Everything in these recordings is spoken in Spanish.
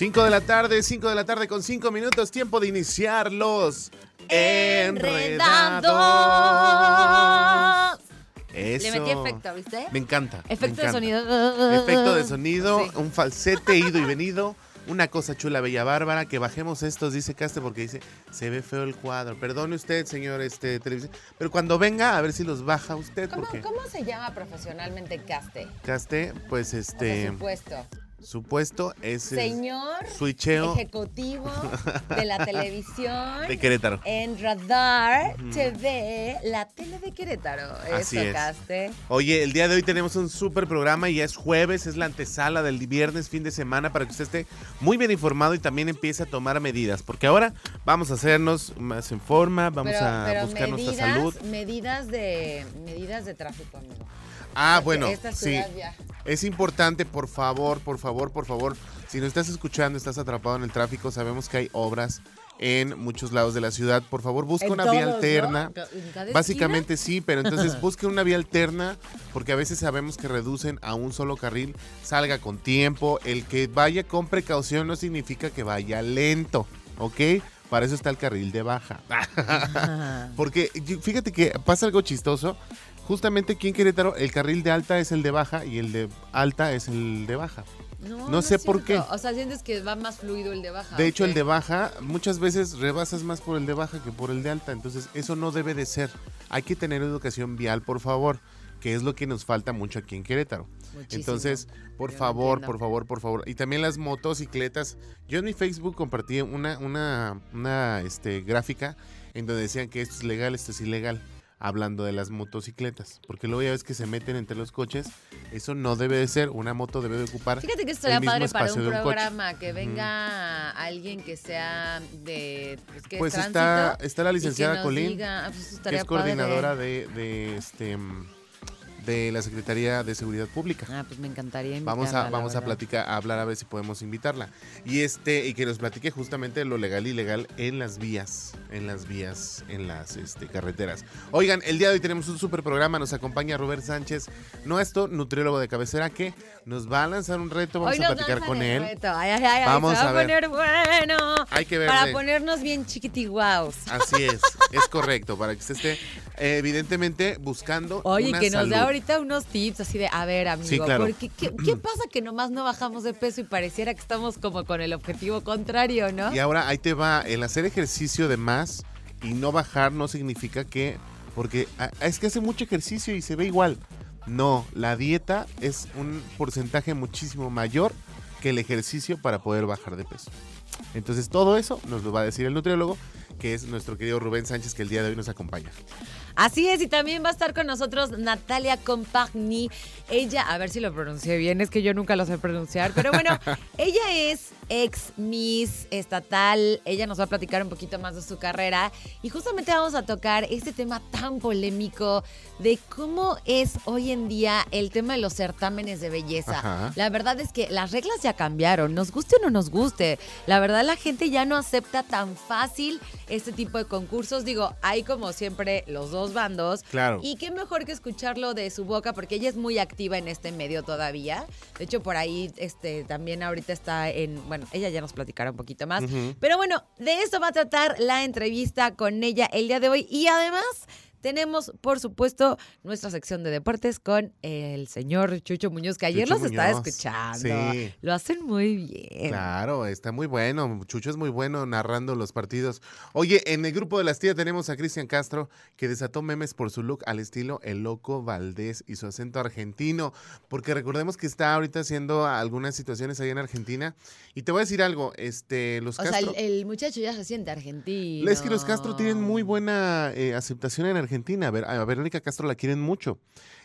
5 de la tarde, 5 de la tarde con 5 minutos, tiempo de iniciar los enredados. Eso. Le metí efecto, ¿viste? Me encanta. me Efecto de sonido. Efecto de sonido, Sí. un falsete ido y venido. Una cosa chula, bella bárbara, que bajemos estos, dice Caste, porque dice, se ve feo el cuadro. Perdone usted, señor este, televisión. Pero cuando venga, a ver si los baja usted, ¿Cómo, porque cómo se llama profesionalmente caste? Caste, pues O sea, este, supuesto. supuesto es el Señor switcheo ejecutivo de la televisión. de Querétaro. En Radar. TV, la tele de Querétaro. Así Eso, es. Caste. Oye, el día de hoy tenemos un súper programa y ya es jueves, es la antesala del viernes, fin de semana, para que usted esté muy bien informado y también empiece a tomar medidas, porque ahora vamos a hacernos más en forma, vamos pero, a pero buscar medidas, nuestra salud. medidas de medidas de tráfico, amigo. Ah, bueno, esta sí. ya- Es importante, por favor, por favor, por favor, si nos estás escuchando, estás atrapado en el tráfico, sabemos que hay obras en muchos lados de la ciudad, por favor, busca En una todos, vía ¿no? alterna. Esquina. Básicamente sí, pero entonces busque una vía alterna porque a veces sabemos que reducen a un solo carril, salga con tiempo, el que vaya con precaución no significa que vaya lento, ¿ok? Para eso está el carril de baja. Porque fíjate que pasa algo chistoso. Justamente aquí en Querétaro el carril de alta es el de baja y el de alta es el de baja. No, No sé por qué. O sea, sientes que va más fluido el de baja. De hecho, ¿o el de baja muchas veces rebasas más por el de baja que por el de alta. Entonces, eso no debe de ser. Hay que tener educación vial, por favor, que es lo que nos falta mucho aquí en Querétaro. Muchísimo. Entonces, por Yo favor, por favor, por favor. Y también las motocicletas. Yo en mi Facebook compartí una, una, una este, gráfica en donde decían que esto es legal, esto es ilegal. Hablando de las motocicletas. Porque luego ya ves que se meten entre los coches. Eso no debe de ser. Una moto debe de ocupar. Fíjate que estaría padre para un un coche. programa que venga alguien que sea de pues, ¿qué es? Pues tránsito, está, está la que licenciada Colín. diga, ah, pues, que es coordinadora de, de, este mm, de la Secretaría de Seguridad Pública. Ah, pues me encantaría Vamos invitarla, a, la vamos a platicar, a hablar a ver si podemos invitarla. Y este, y que nos platique justamente lo legal y ilegal en las vías, en las vías, en las este, carreteras. Oigan, el día de hoy tenemos un super programa, nos acompaña Robert Sánchez, nuestro nutriólogo de cabecera, que nos va a lanzar un reto, vamos Hoy a platicar con él. reto. Ay, ay, ay, Vamos a a, ver. poner bueno. Hay que Para verle. ponernos bien chiquitiguaos. Así es, es correcto, para que usted esté evidentemente buscando Oye, una que nos salud. ahorita unos tips así de, a ver, amigo, Sí, claro. porque ¿qué, qué pasa que nomás no bajamos de peso y pareciera que estamos como con el objetivo contrario, ¿no? Y ahora ahí te va, el hacer ejercicio de más y no bajar no significa que, porque es que hace mucho ejercicio y se ve igual. No, la dieta es un porcentaje muchísimo mayor que el ejercicio para poder bajar de peso. Entonces todo eso nos lo va a decir el nutriólogo, que es nuestro querido Rubén Sánchez, que el día de hoy nos acompaña. Así es, y también va a estar con nosotros Natalia Compagni. Ella, a ver si lo pronuncié bien, es que yo nunca lo sé pronunciar, pero bueno, ella es ex Miss estatal. Ella nos va a platicar un poquito más de su carrera y justamente vamos a tocar este tema tan polémico de cómo es hoy en día el tema de los certámenes de belleza. Ajá. La verdad es que las reglas ya cambiaron, nos guste o no nos guste. La verdad la gente ya no acepta tan fácil este tipo de concursos. Digo, hay como siempre los dos bandos. Claro. Y qué mejor que escucharlo de su boca, porque ella es muy activa en este medio todavía. De hecho, por ahí este, también ahorita está en. Bueno, ella ya nos platicará un poquito más. Pero bueno, de esto va a tratar la entrevista con ella el día de hoy. Y además. Tenemos, por supuesto, nuestra sección de deportes con el señor Chucho Muñoz, que ayer Chucho los estaba Muñoz. escuchando. Sí. Lo hacen muy bien. Claro, está muy bueno. Chucho es muy bueno narrando los partidos. Oye, en el grupo de las tías tenemos a Cristian Castro, que desató memes por su look al estilo El Loco Valdés y su acento argentino. Porque recordemos que está ahorita haciendo algunas situaciones ahí en Argentina. Y te voy a decir algo, este, los O sea, el muchacho ya se siente argentino. Es que los Castro tienen muy buena eh, aceptación en Argentina. A, ver, a Verónica Castro la quieren mucho.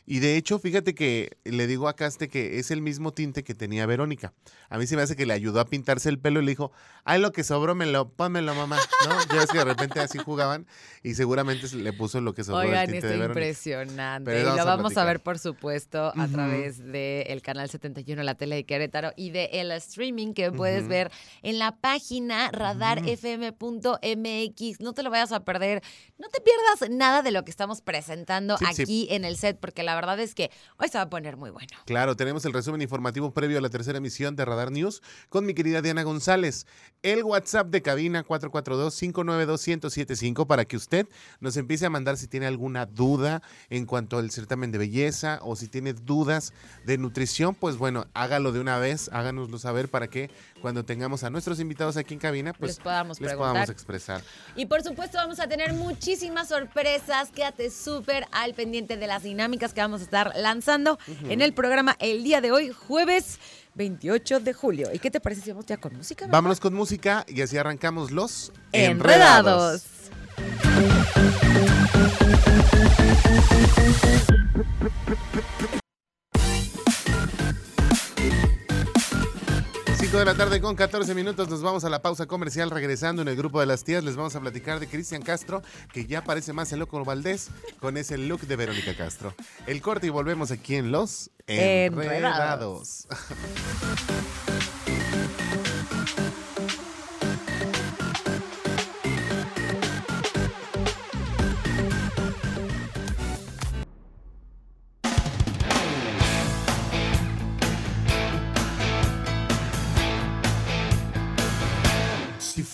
Y de hecho, fíjate que le digo a Caste que es el mismo tinte que tenía Verónica. A mí se me hace que le ayudó a pintarse el pelo y le dijo, ay, lo que sobró, me lo, pónmelo, mamá. ¿No? Ya ves que de repente así jugaban y seguramente se le puso lo que sobró el Oigan, tinte está de Verónica. impresionante. Pero y vamos lo a vamos a ver, por supuesto, a través del canal 71, la tele de Querétaro, y de el streaming que puedes ver en la página radarfm.mx. No te lo vayas a perder. No te pierdas nada de lo que estamos presentando Sí, sí. aquí en el set, porque la la verdad es que hoy se va a poner muy bueno. Claro, tenemos el resumen informativo previo a la tercera emisión de Radar News con mi querida Diana González. El WhatsApp de cabina 442-592-1075 para que usted nos empiece a mandar si tiene alguna duda en cuanto al certamen de belleza o si tiene dudas de nutrición, pues bueno, hágalo de una vez, háganoslo saber para que cuando tengamos a nuestros invitados aquí en cabina, pues les podamos, les podamos expresar. Y por supuesto vamos a tener muchísimas sorpresas. Quédate súper al pendiente de las dinámicas que vamos a estar lanzando en el programa el día de hoy, jueves 28 de julio. ¿Y qué te parece si vamos ya con música? verdad? Vámonos con música y así arrancamos los Enredados. Cinco de la tarde con 14 minutos nos vamos a la pausa comercial regresando en el grupo de las tías les vamos a platicar de Cristian Castro que ya parece más el loco Valdés con ese look de Verónica Castro. El corte y volvemos aquí en Los Enredados. Enredados.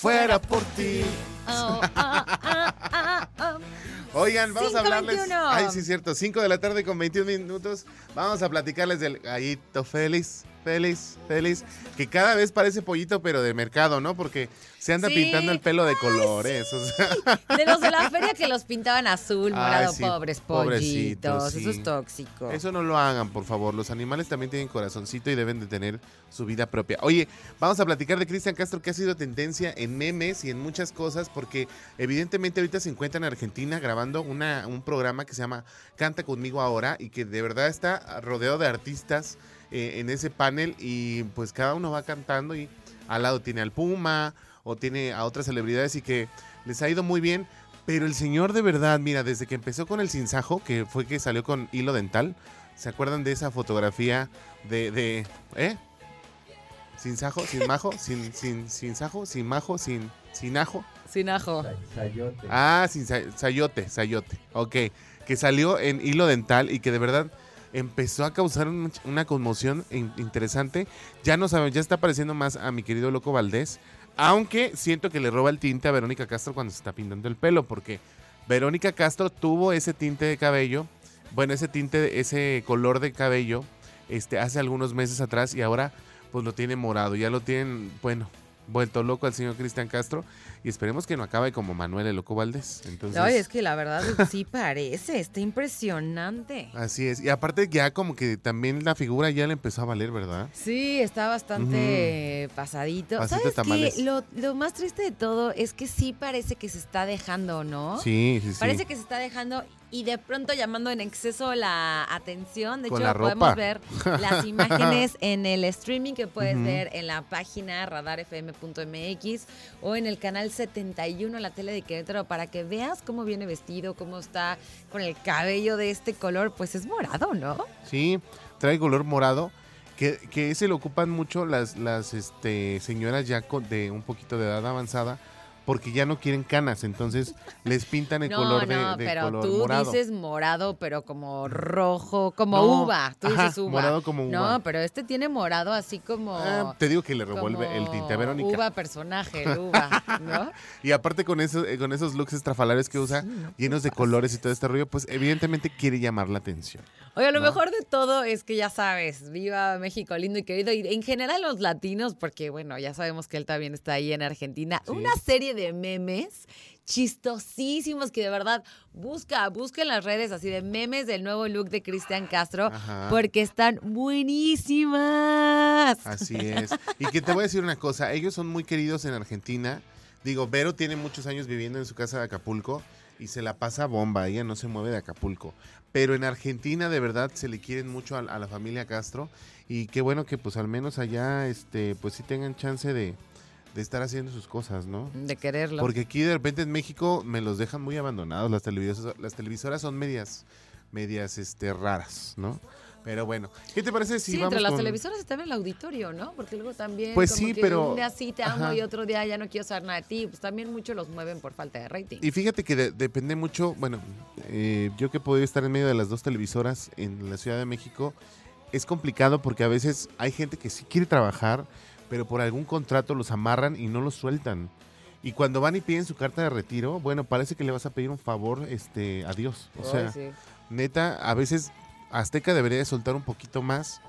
fuera por ti. Oh, ah, ah, ah. Oigan, vamos a hablarles. 5:21. Ay, sí, cierto. 5 de la tarde con 21 minutos. Vamos a platicarles del gallito Félix. Félix, Félix. Que cada vez parece pollito, pero de mercado, ¿no? Porque se anda Sí. pintando el pelo de Ay, colores. sí. o sea, De los de la feria que los pintaban azul, Ay, morado, sí, pobres pollitos. Eso es tóxico. eso no lo hagan, por favor. Los animales también tienen corazoncito y deben de tener su vida propia. Oye, vamos a platicar de Cristian Castro, que ha sido tendencia en memes y en muchas cosas, porque evidentemente ahorita se encuentra en Argentina grabando una, un programa que se llama Canta conmigo ahora y que de verdad está rodeado de artistas eh, en ese panel y pues cada uno va cantando y al lado tiene al Puma o tiene a otras celebridades y que les ha ido muy bien. Pero el señor de verdad, mira, desde que empezó con el sinsajo, que fue que salió con hilo dental, ¿se acuerdan de esa fotografía de, de ¿eh? Sin sajo, sin majo, sin, sin, sin sajo, sin majo, sin, sin ajo. Sin ajo. Sayote. Ah, sin sa- sayote, sayote. Ok. Que salió en hilo dental y que de verdad empezó a causar un- una conmoción in- interesante. Ya no saben, ya está pareciendo más a mi querido Loco Valdés. Aunque siento que le roba el tinte a Verónica Castro cuando se está pintando el pelo. Porque Verónica Castro tuvo ese tinte de cabello. Bueno, ese tinte, ese color de cabello. Este, hace algunos meses atrás. Y ahora, pues lo tiene morado. Ya lo tienen, bueno, vuelto loco al señor Cristian Castro. Y esperemos que no acabe como Manuel el Loco Valdés. Entonces, Ay, es que la verdad sí parece, está impresionante. Así es. Y aparte ya como que también la figura ya le empezó a valer, ¿verdad? Sí, está bastante pasadito. Pasito ¿Sabes qué? Lo, lo más triste de todo es que sí parece que se está dejando, ¿no? Sí, sí, sí. Parece que se está dejando y de pronto llamando en exceso la atención. De Con hecho, la podemos ropa. ver las imágenes en el streaming que puedes ver en la página radarfm.mx o en el canal 71, la tele de Querétaro, para que veas cómo viene vestido, cómo está con el cabello de este color. Pues es morado, ¿no? Sí, trae color morado. Que, que ese lo ocupan mucho las, las este, señoras ya con- de un poquito de edad avanzada porque ya no quieren canas, entonces les pintan el no, color de, no, de pero color tú morado. dices morado, pero como rojo, como No, uva. Tú ajá, dices uva. morado como uva. No, pero este tiene morado así como. Ah, te digo que le revuelve el tinte a Verónica. Uva personaje, el uva, ¿no? Y aparte con esos, eh, con esos looks estrafalarios que usa, Sí, no, llenos de ¿qué colores y todo este rollo, pues evidentemente quiere llamar la atención. Oye, lo ¿no? mejor de todo es que ya sabes, viva México lindo y querido. Y en general los latinos, porque bueno, ya sabemos que él también está ahí en Argentina. Sí. Una serie de memes chistosísimos que de verdad busca, busca en las redes así de memes del nuevo look de Cristian Castro, Ajá. porque están buenísimas. Así es. Y que te voy a decir una cosa, ellos son muy queridos en Argentina. Digo, Vero tiene muchos años viviendo en su casa de Acapulco y se la pasa bomba, ella no se mueve de Acapulco. Pero en Argentina de verdad se le quieren mucho a, a la familia Castro y qué bueno que pues al menos allá este pues sí tengan chance de, de estar haciendo sus cosas, ¿no? De quererlo. Porque aquí de repente en México me los dejan muy abandonados. Las televisoras, las televisoras son medias, medias este, raras, ¿no? Pero bueno, ¿qué te parece si sí, vamos entre las con- televisoras está en el auditorio, ¿no? Porque luego también. Pues como sí, que pero- Un día sí te amo ajá. y otro día ya no quiero saber nada de ti. Pues también muchos los mueven por falta de rating. Y fíjate que de- depende mucho, bueno, eh, yo que he podido estar en medio de las dos televisoras en la Ciudad de México, es complicado porque a veces hay gente que sí quiere trabajar, pero por algún contrato los amarran y no los sueltan. Y cuando van y piden su carta de retiro, bueno, parece que le vas a pedir un favor este, a Dios. O Ay, sea, sí. neta, a veces Azteca debería de soltar un poquito más.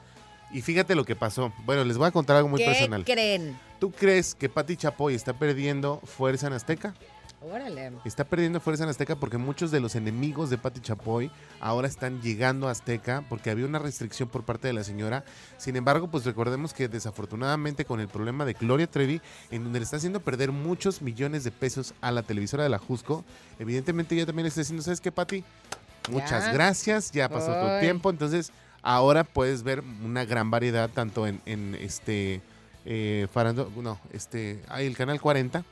Y fíjate lo que pasó. Bueno, les voy a contar algo muy ¿Qué personal. creen? ¿Tú crees que Pati Chapoy está perdiendo fuerza en Azteca? Órale. Está perdiendo fuerza en Azteca porque muchos de los enemigos de Pati Chapoy ahora están llegando a Azteca porque había una restricción por parte de la señora. Sin embargo, pues recordemos que desafortunadamente con el problema de Gloria Trevi, en donde le está haciendo perder muchos millones de pesos a la televisora de la Jusco, evidentemente ella también está diciendo, ¿sabes qué, Pati? Muchas Ya. gracias, ya pasó tu tiempo, entonces ahora puedes ver una gran variedad tanto en, en este eh, Farando- no, este, hay el canal 40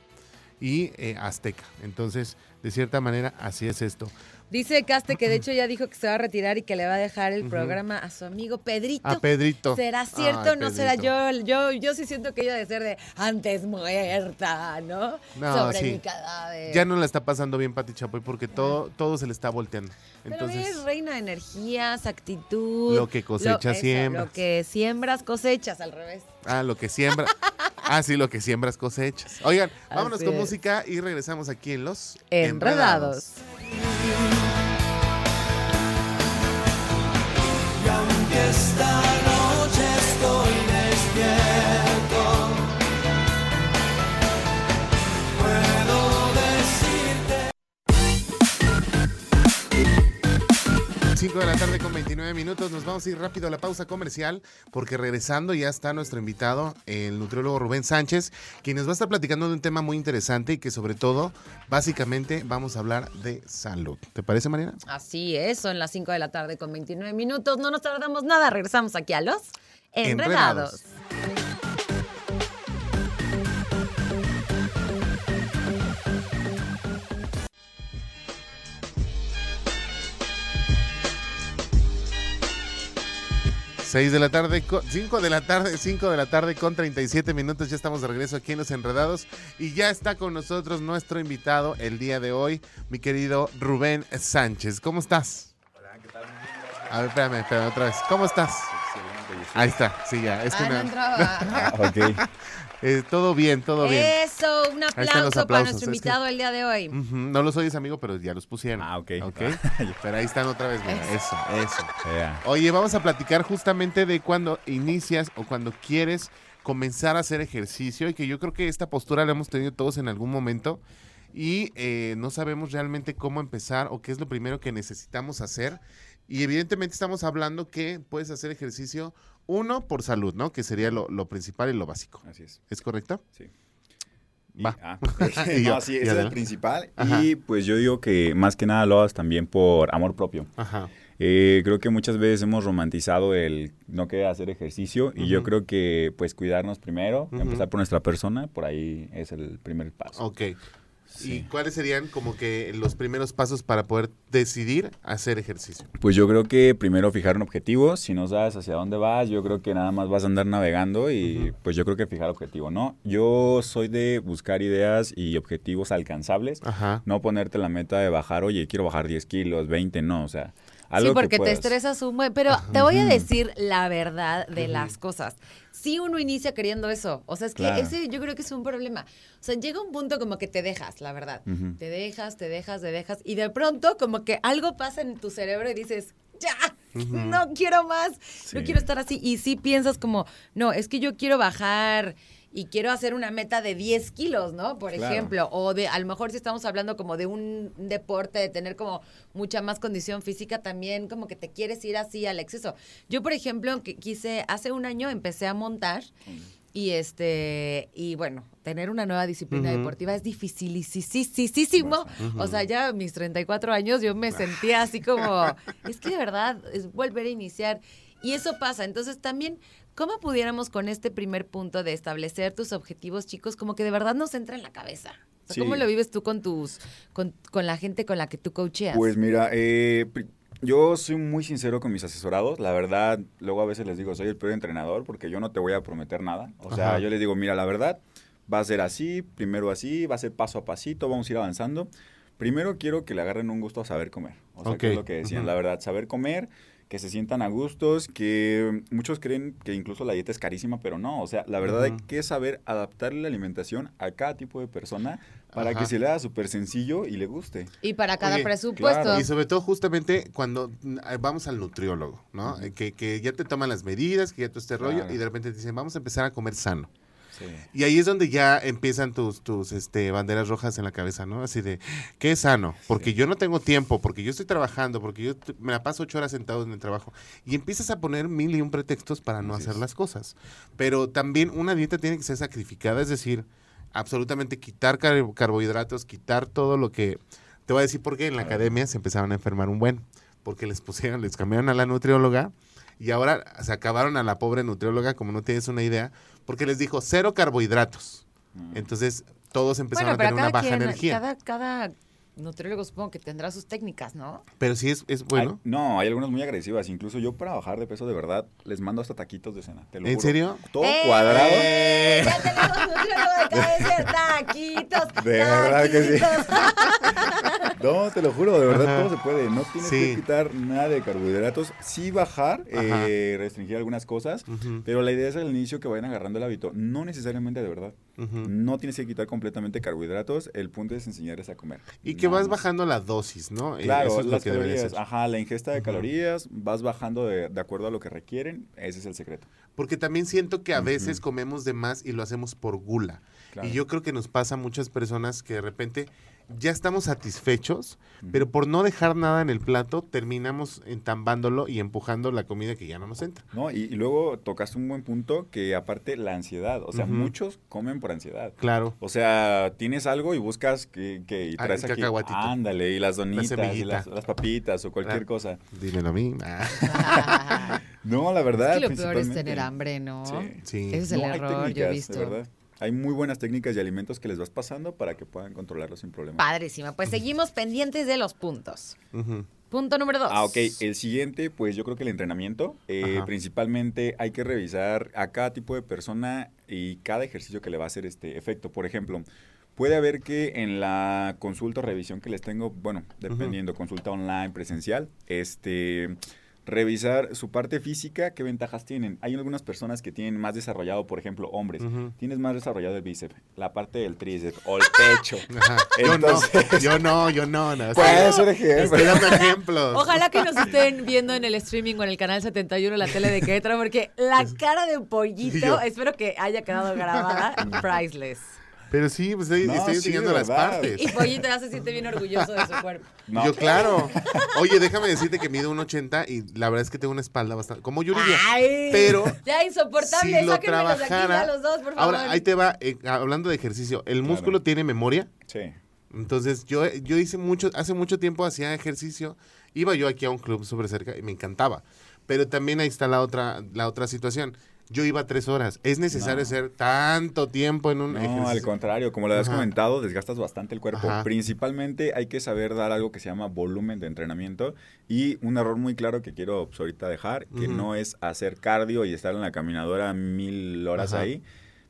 y eh, Azteca. Entonces, de cierta manera, así es esto. Dice Caste que de hecho ya dijo que se va a retirar y que le va a dejar el programa a su amigo Pedrito. A Pedrito. ¿Será cierto Ay, o no será? Yo, yo, yo sí siento que ella de ser de antes muerta, ¿no? No, Sobre sí. mi cadáver. Ya no la está pasando bien Pati Chapoy porque todo, todo se le está volteando. Pero Entonces, es reina de energías, actitud. Lo que cosechas, siembras. Lo que siembras, cosechas, al revés. ah, lo que siembra. ah, sí, lo que siembras cosechas. Oigan, vámonos Así con es. música y regresamos aquí en Los Enredados. 5 de la tarde con 29 minutos. Nos vamos a ir rápido a la pausa comercial porque regresando ya está nuestro invitado, el nutriólogo Rubén Sánchez, quien nos va a estar platicando de un tema muy interesante y que sobre todo, básicamente, vamos a hablar de salud. ¿Te parece, Mariana? Así es, son las 5 de la tarde con 29 minutos. No nos tardamos nada. Regresamos aquí a los Enredados. Enredados. Seis de la tarde, 5 de la tarde, 5 de la tarde con 37 minutos. Ya estamos de regreso aquí en Los Enredados. Y ya está con nosotros nuestro invitado el día de hoy, mi querido Rubén Sánchez. ¿Cómo estás? Hola, ¿qué tal? A ver, espérame, espérame otra vez. ¿Cómo estás? Excelente. Ahí está, sí, ya. Es que Ah, no me- entraba. Ah, ok. Eh, todo bien, todo bien. Eso, un aplauso para nuestro es que- invitado el día de hoy. No los oyes, amigo, pero ya los pusieron. Ah, ok. Ok. Pero ahí están otra vez, mira. Eso, eso. Ya. Oye, vamos a platicar justamente de cuando inicias o cuando quieres comenzar a hacer ejercicio y que yo creo que esta postura la hemos tenido todos en algún momento y eh, no sabemos realmente cómo empezar o qué es lo primero que necesitamos hacer. Y evidentemente estamos hablando que puedes hacer ejercicio, uno, por salud, ¿no? Que sería lo, lo principal y lo básico. Así es. ¿Es correcto? Sí. Y, Va. ah, Y yo, no, sí, ese es el principal. Ajá. Y pues yo digo que más que nada lo hagas también por amor propio. Ajá. Eh, creo que muchas veces hemos romantizado el no querer hacer ejercicio y yo creo que pues cuidarnos primero, empezar por nuestra persona, por ahí es el primer paso. Ok. ¿Y cuáles serían como que los primeros pasos para poder decidir hacer ejercicio? Pues yo creo que primero fijar un objetivo, si no sabes hacia dónde vas, yo creo que nada más vas a andar navegando y pues yo creo que fijar objetivo, ¿no? Yo soy de buscar ideas y objetivos alcanzables, Ajá. no ponerte la meta de bajar, oye, quiero bajar 10 kilos, 20, no, o sea, algo sí, porque que te estresas un buen. Pero te voy a decir la verdad de las cosas. Si uno inicia queriendo eso, o sea, es que Claro. ese yo creo que es un problema. O sea, llega un punto como que te dejas, la verdad. Te dejas, te dejas, te dejas. Y de pronto, como que algo pasa en tu cerebro y dices, ya, no quiero más, no Sí. quiero estar así. Y sí piensas como, no, es que yo quiero bajar y quiero hacer una meta de 10 kilos, ¿no? Por Claro. ejemplo, o de, a lo mejor si estamos hablando como de un deporte, de tener como mucha más condición física, también como que te quieres ir así al exceso. Yo, por ejemplo, que quise, hace un año empecé a montar. Y este, y bueno, tener una nueva disciplina deportiva es dificilísimo. O sea, ya a mis 34 años yo me sentía así como, es que de verdad es volver a iniciar. Y eso pasa. Entonces también, ¿cómo pudiéramos con este primer punto de establecer tus objetivos, chicos, como que de verdad nos entra en la cabeza? O sea, ¿Cómo Sí. lo vives tú con tus, con, con la gente con la que tú coacheas? Pues mira, eh, yo soy muy sincero con mis asesorados. La verdad, luego a veces les digo, soy el peor entrenador porque yo no te voy a prometer nada. O sea, Ajá. yo les digo, mira, la verdad, va a ser así, primero así, va a ser paso a pasito, vamos a ir avanzando. Primero quiero que le agarren un gusto a saber comer. O sea, que es lo que decían, la verdad, saber comer, que se sientan a gustos, que muchos creen que incluso la dieta es carísima, pero no. O sea, la verdad hay Ujú. que saber adaptarle la alimentación a cada tipo de persona para Ajá. que se le haga súper sencillo y le guste. Y para cada Oye, presupuesto. claro. Y sobre todo justamente cuando mm, vamos al nutriólogo, ¿no? Ujú. que, que ya te toman las medidas, que ya todo este rollo, Claro. y de repente te dicen, vamos a empezar a comer sano. Sí. Y ahí es donde ya empiezan tus, tus este, banderas rojas en la cabeza, ¿no? Así de, ¿qué es sano? Porque Sí. yo no tengo tiempo, porque yo estoy trabajando, porque yo me la paso ocho horas sentado en el trabajo. Y empiezas a poner mil y un pretextos para no Así hacer es. las cosas. Pero también una dieta tiene que ser sacrificada, es decir, absolutamente quitar car- carbohidratos, quitar todo lo que... Te voy a decir por qué en la academia se empezaron a enfermar un buen, porque les pusieron, les cambiaron a la nutrióloga y ahora se acabaron a la pobre nutrióloga, como no tienes una idea, porque les dijo cero carbohidratos. Mm. Entonces todos empezaron bueno, a tener una baja quien, energía. cada, cada nutriólogo supongo que tendrá sus técnicas, ¿no? Pero sí es, es bueno. Hay- no, hay algunas muy agresivas. Incluso yo para bajar de peso de verdad les mando hasta taquitos de cena. Te lo ¿En juro. serio? Todo ¡Eh! cuadrado. Ya tenemos nutriólogo de cabecera, taquitos, De verdad que sí. No, te lo juro, de verdad Ajá. todo se puede. No tienes Sí. que quitar nada de carbohidratos. Sí bajar, eh, restringir algunas cosas. Pero la idea es al inicio que vayan agarrando el hábito. No necesariamente de verdad. No tienes que quitar completamente carbohidratos. El punto es enseñarles a comer. Y que vas bajando la dosis, ¿no? Eh, Claro, Eso es lo las que debería calorías, ajá, la ingesta de calorías, vas bajando de, de acuerdo a lo que requieren, ese es el secreto. Porque también siento que a veces comemos de más y lo hacemos por gula. Claro. Y yo creo que nos pasa a muchas personas que de repente ya estamos satisfechos, pero por no dejar nada en el plato, terminamos entambándolo y empujando la comida que ya no nos entra. No, y, y luego tocaste un buen punto que aparte la ansiedad, o sea, muchos comen por ansiedad. Claro. O sea, tienes algo y buscas que, que y Ah, traes aquí, cacahuatito. ándale, y las donitas, y las, las papitas o cualquier Ah. cosa. Dímelo a mí. Ah, No, la Es verdad, que lo peor es tener hambre, ¿no? Sí. sí. Ese es el No, error, yo he visto. Hay muy buenas técnicas y alimentos que les vas pasando para que puedan controlarlos sin problema. Padrísima. Pues seguimos pendientes de los puntos. Punto número dos. Ah, ok. El siguiente, pues yo creo que el entrenamiento. Eh, principalmente hay que revisar a cada tipo de persona y cada ejercicio que le va a hacer este efecto. Por ejemplo, puede haber que en la consulta o revisión que les tengo, bueno, dependiendo, consulta online, presencial, este revisar su parte física, qué ventajas tienen. Hay algunas personas que tienen más desarrollado, por ejemplo, hombres, tienes más desarrollado el bíceps, la parte del tríceps o el pecho. Ajá. Yo Entonces- no, yo no, yo no. no. Puede ser ejemplo. Estoy dando ejemplos. Ojalá que nos estén viendo en el streaming o en el canal 71, la tele de Querétaro, porque la cara de pollito, Y yo- espero que haya quedado grabada, priceless. Pero sí, pues estoy, No, estoy sí, enseñando las partes. Y pollito ya se siente bien orgulloso de su cuerpo. No. Yo, claro. Oye, déjame decirte que mido un 80 y la verdad es que tengo una espalda bastante. Como Yuridia. Ay, Pero ya insoportable, si lo sáquenmelos de aquí trabajara- ya los dos, por favor. Ahora, ahí te va, eh, hablando de ejercicio. El Claro. músculo tiene memoria. Sí. Entonces, yo, yo hice mucho, hace mucho tiempo hacía ejercicio. Iba yo aquí a un club súper cerca y me encantaba. Pero también ahí está la otra, la otra situación. Yo iba tres horas. ¿Es necesario No. hacer tanto tiempo en un No, ejercicio? al contrario, como lo has Ajá. comentado, desgastas bastante el cuerpo. Ajá. Principalmente hay que saber dar algo que se llama volumen de entrenamiento y un error muy claro que quiero pues, ahorita dejar, que no es hacer cardio y estar en la caminadora mil horas Ajá. ahí.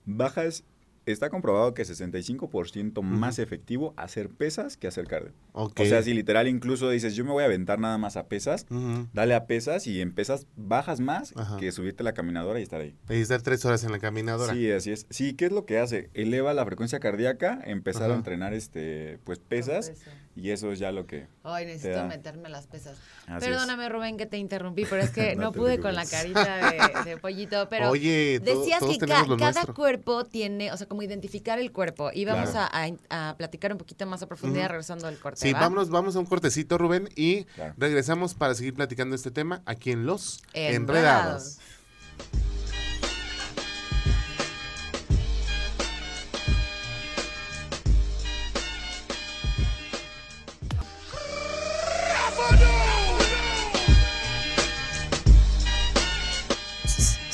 Bajas, está comprobado que 65% más efectivo hacer pesas que hacer cardio. Ok. O sea, si literal incluso dices, yo me voy a aventar nada más a pesas, dale a pesas y en pesas bajas más Ajá. que subirte a la caminadora y estar ahí. Y estar tres horas en la caminadora. Sí, así es. Sí, ¿qué es lo que hace? Eleva la frecuencia cardíaca, empezar Ajá. a entrenar este, pues pesas y eso es ya lo que Ay, te necesito da. meterme las pesas. Así Perdóname, Rubén, que te interrumpí, pero es que No pude con la carita de, de pollito. Pero Oye, decías todos que tenemos ca- lo cada nuestro. cuerpo tiene, o sea, como identificar el cuerpo. Y vamos Claro. a, a- a platicar un poquito más a profundidad regresando del corte. Sí, ¿va? vámonos, vamos a un cortecito, Rubén, y Claro. regresamos para seguir platicando este tema aquí en Los Enredados. Enredados.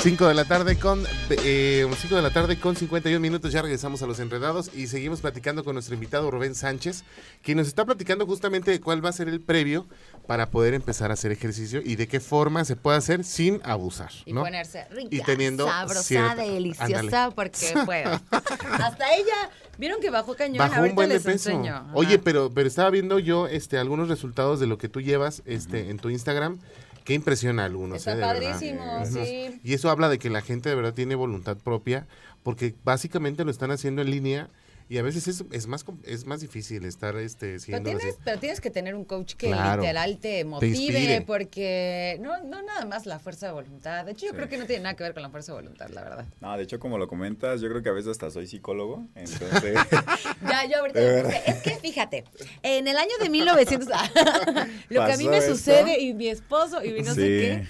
5 de la tarde con eh, 5 de la tarde con 51 minutos ya regresamos a los enredados y seguimos platicando con nuestro invitado Rubén Sánchez, quien nos está platicando justamente de cuál va a ser el previo para poder empezar a hacer ejercicio y de qué forma se puede hacer sin abusar, Y ¿no? ponerse rica, Y teniendo sabrosa, cierta- deliciosa, ándale. porque puedo. Hasta ella, ¿vieron que bajó cañón? Bajó Ahorita un buen de les peso. enseño. Ajá. Oye, pero pero estaba viendo yo este algunos resultados de lo que tú llevas este en tu Instagram que impresiona a algunos, Está eh, verdad. padrísimo, sí. Y eso habla de que la gente de verdad tiene voluntad propia, porque básicamente lo están haciendo en línea y a veces es, es más es más difícil estar este Pero siguiendo tienes, pero tienes que tener un coach que Claro. literal te motive, porque no, no nada más la fuerza de voluntad. De hecho, yo creo que no tiene nada que ver con la fuerza de voluntad, la verdad. No, de hecho, como lo comentas, yo creo que a veces hasta soy psicólogo. Entonces, Ya, yo ahorita. Es que fíjate, en el año de 1900, lo que a mí ¿Pasó me esto? sucede y mi esposo y mi no sé qué.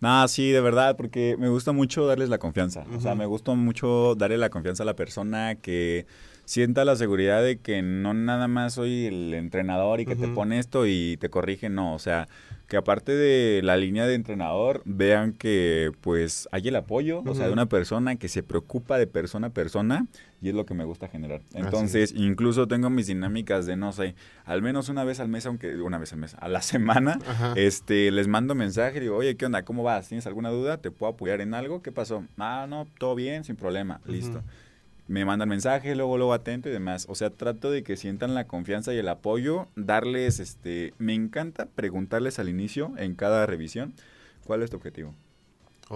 No, sí, de verdad, porque me gusta mucho darles la confianza. O sea, me gusta mucho darle la confianza a la persona que sienta la seguridad de que no nada más soy el entrenador y que te pone esto y te corrige, no. O sea, que aparte de la línea de entrenador, vean que pues hay el apoyo, o sea, de una persona que se preocupa de persona a persona y es lo que me gusta generar. Entonces, incluso tengo mis dinámicas de, no sé, al menos una vez al mes, aunque una vez al mes, a la semana, Ajá. este, les mando mensaje y digo, oye, ¿qué onda? ¿Cómo vas? ¿Tienes alguna duda? ¿Te puedo apoyar en algo? ¿Qué pasó? Ah, no, todo bien, sin problema, listo. Me mandan mensaje, luego, luego atento y demás. O sea, trato de que sientan la confianza y el apoyo, darles, este, me encanta preguntarles al inicio, en cada revisión, ¿cuál es tu objetivo?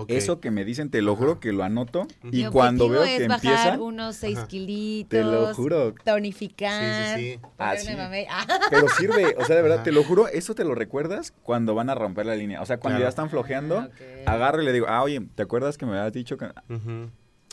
Eso que me dicen, te lo juro que lo anoto y Mi cuando veo es que bajar empiezan, unos 6 Ajá. kilitos. te lo juro, Tonificar. Sí, sí, sí. Ah. Ah, Pero sirve, o sea, de verdad, Ajá. te lo juro, eso te lo recuerdas cuando van a romper la línea. O sea, cuando Claro. ya están flojeando, Ah, agarro y le digo, ah, oye, ¿te acuerdas que me habías dicho que...?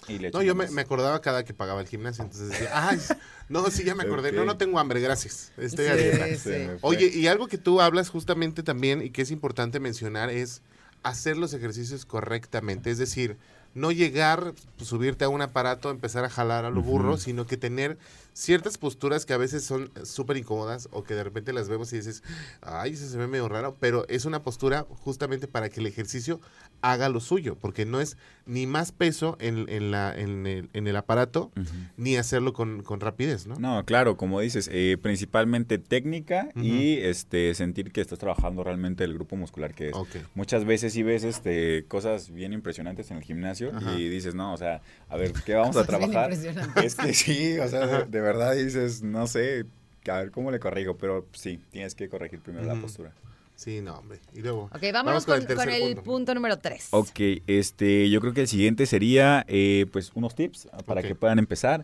Y le No, yo me, acordaba cada que pagaba el gimnasio, entonces decía, ay, no, sí, ya me acordé, no, no tengo hambre, gracias, estoy a Sí, dieta. me fue. Oye, y algo que tú hablas justamente también y que es importante mencionar es hacer los ejercicios correctamente. Es decir, no llegar, pues, subirte a un aparato, empezar a jalar a lo burro, sino que tener ciertas posturas que a veces son súper incómodas o que de repente las vemos y dices, ay, eso se ve medio raro, pero es una postura justamente para que el ejercicio haga lo suyo, porque no es ni más peso en, en la, en, el, en el aparato, ni hacerlo con, con rapidez, ¿no? No, claro, como dices, eh, principalmente técnica y este sentir que estás trabajando realmente el grupo muscular que es. Muchas veces sí ves este, cosas bien impresionantes en el gimnasio Ajá. y dices, no, o sea, a ver, ¿qué vamos a trabajar? Es que sí, o sea, de, de verdad dices, no sé, a ver cómo le corrijo, pero sí, tienes que corregir primero la postura. Sí, no, hombre. Y luego. Ok, vámonos con, con el, tercer punto. número 3. Ok, este, yo creo que el siguiente sería, eh, pues, unos tips para Ok. que puedan empezar.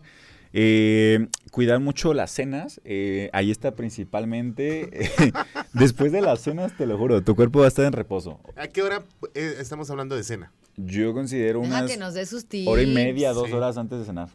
Eh, cuidar mucho las cenas. eh, ahí está principalmente. después de las cenas, te lo juro, tu cuerpo va a estar en reposo. ¿A qué hora eh, estamos hablando de cena? Yo considero Deja unas que nos dé sus tips. hora y media, dos Sí. horas antes de cenar.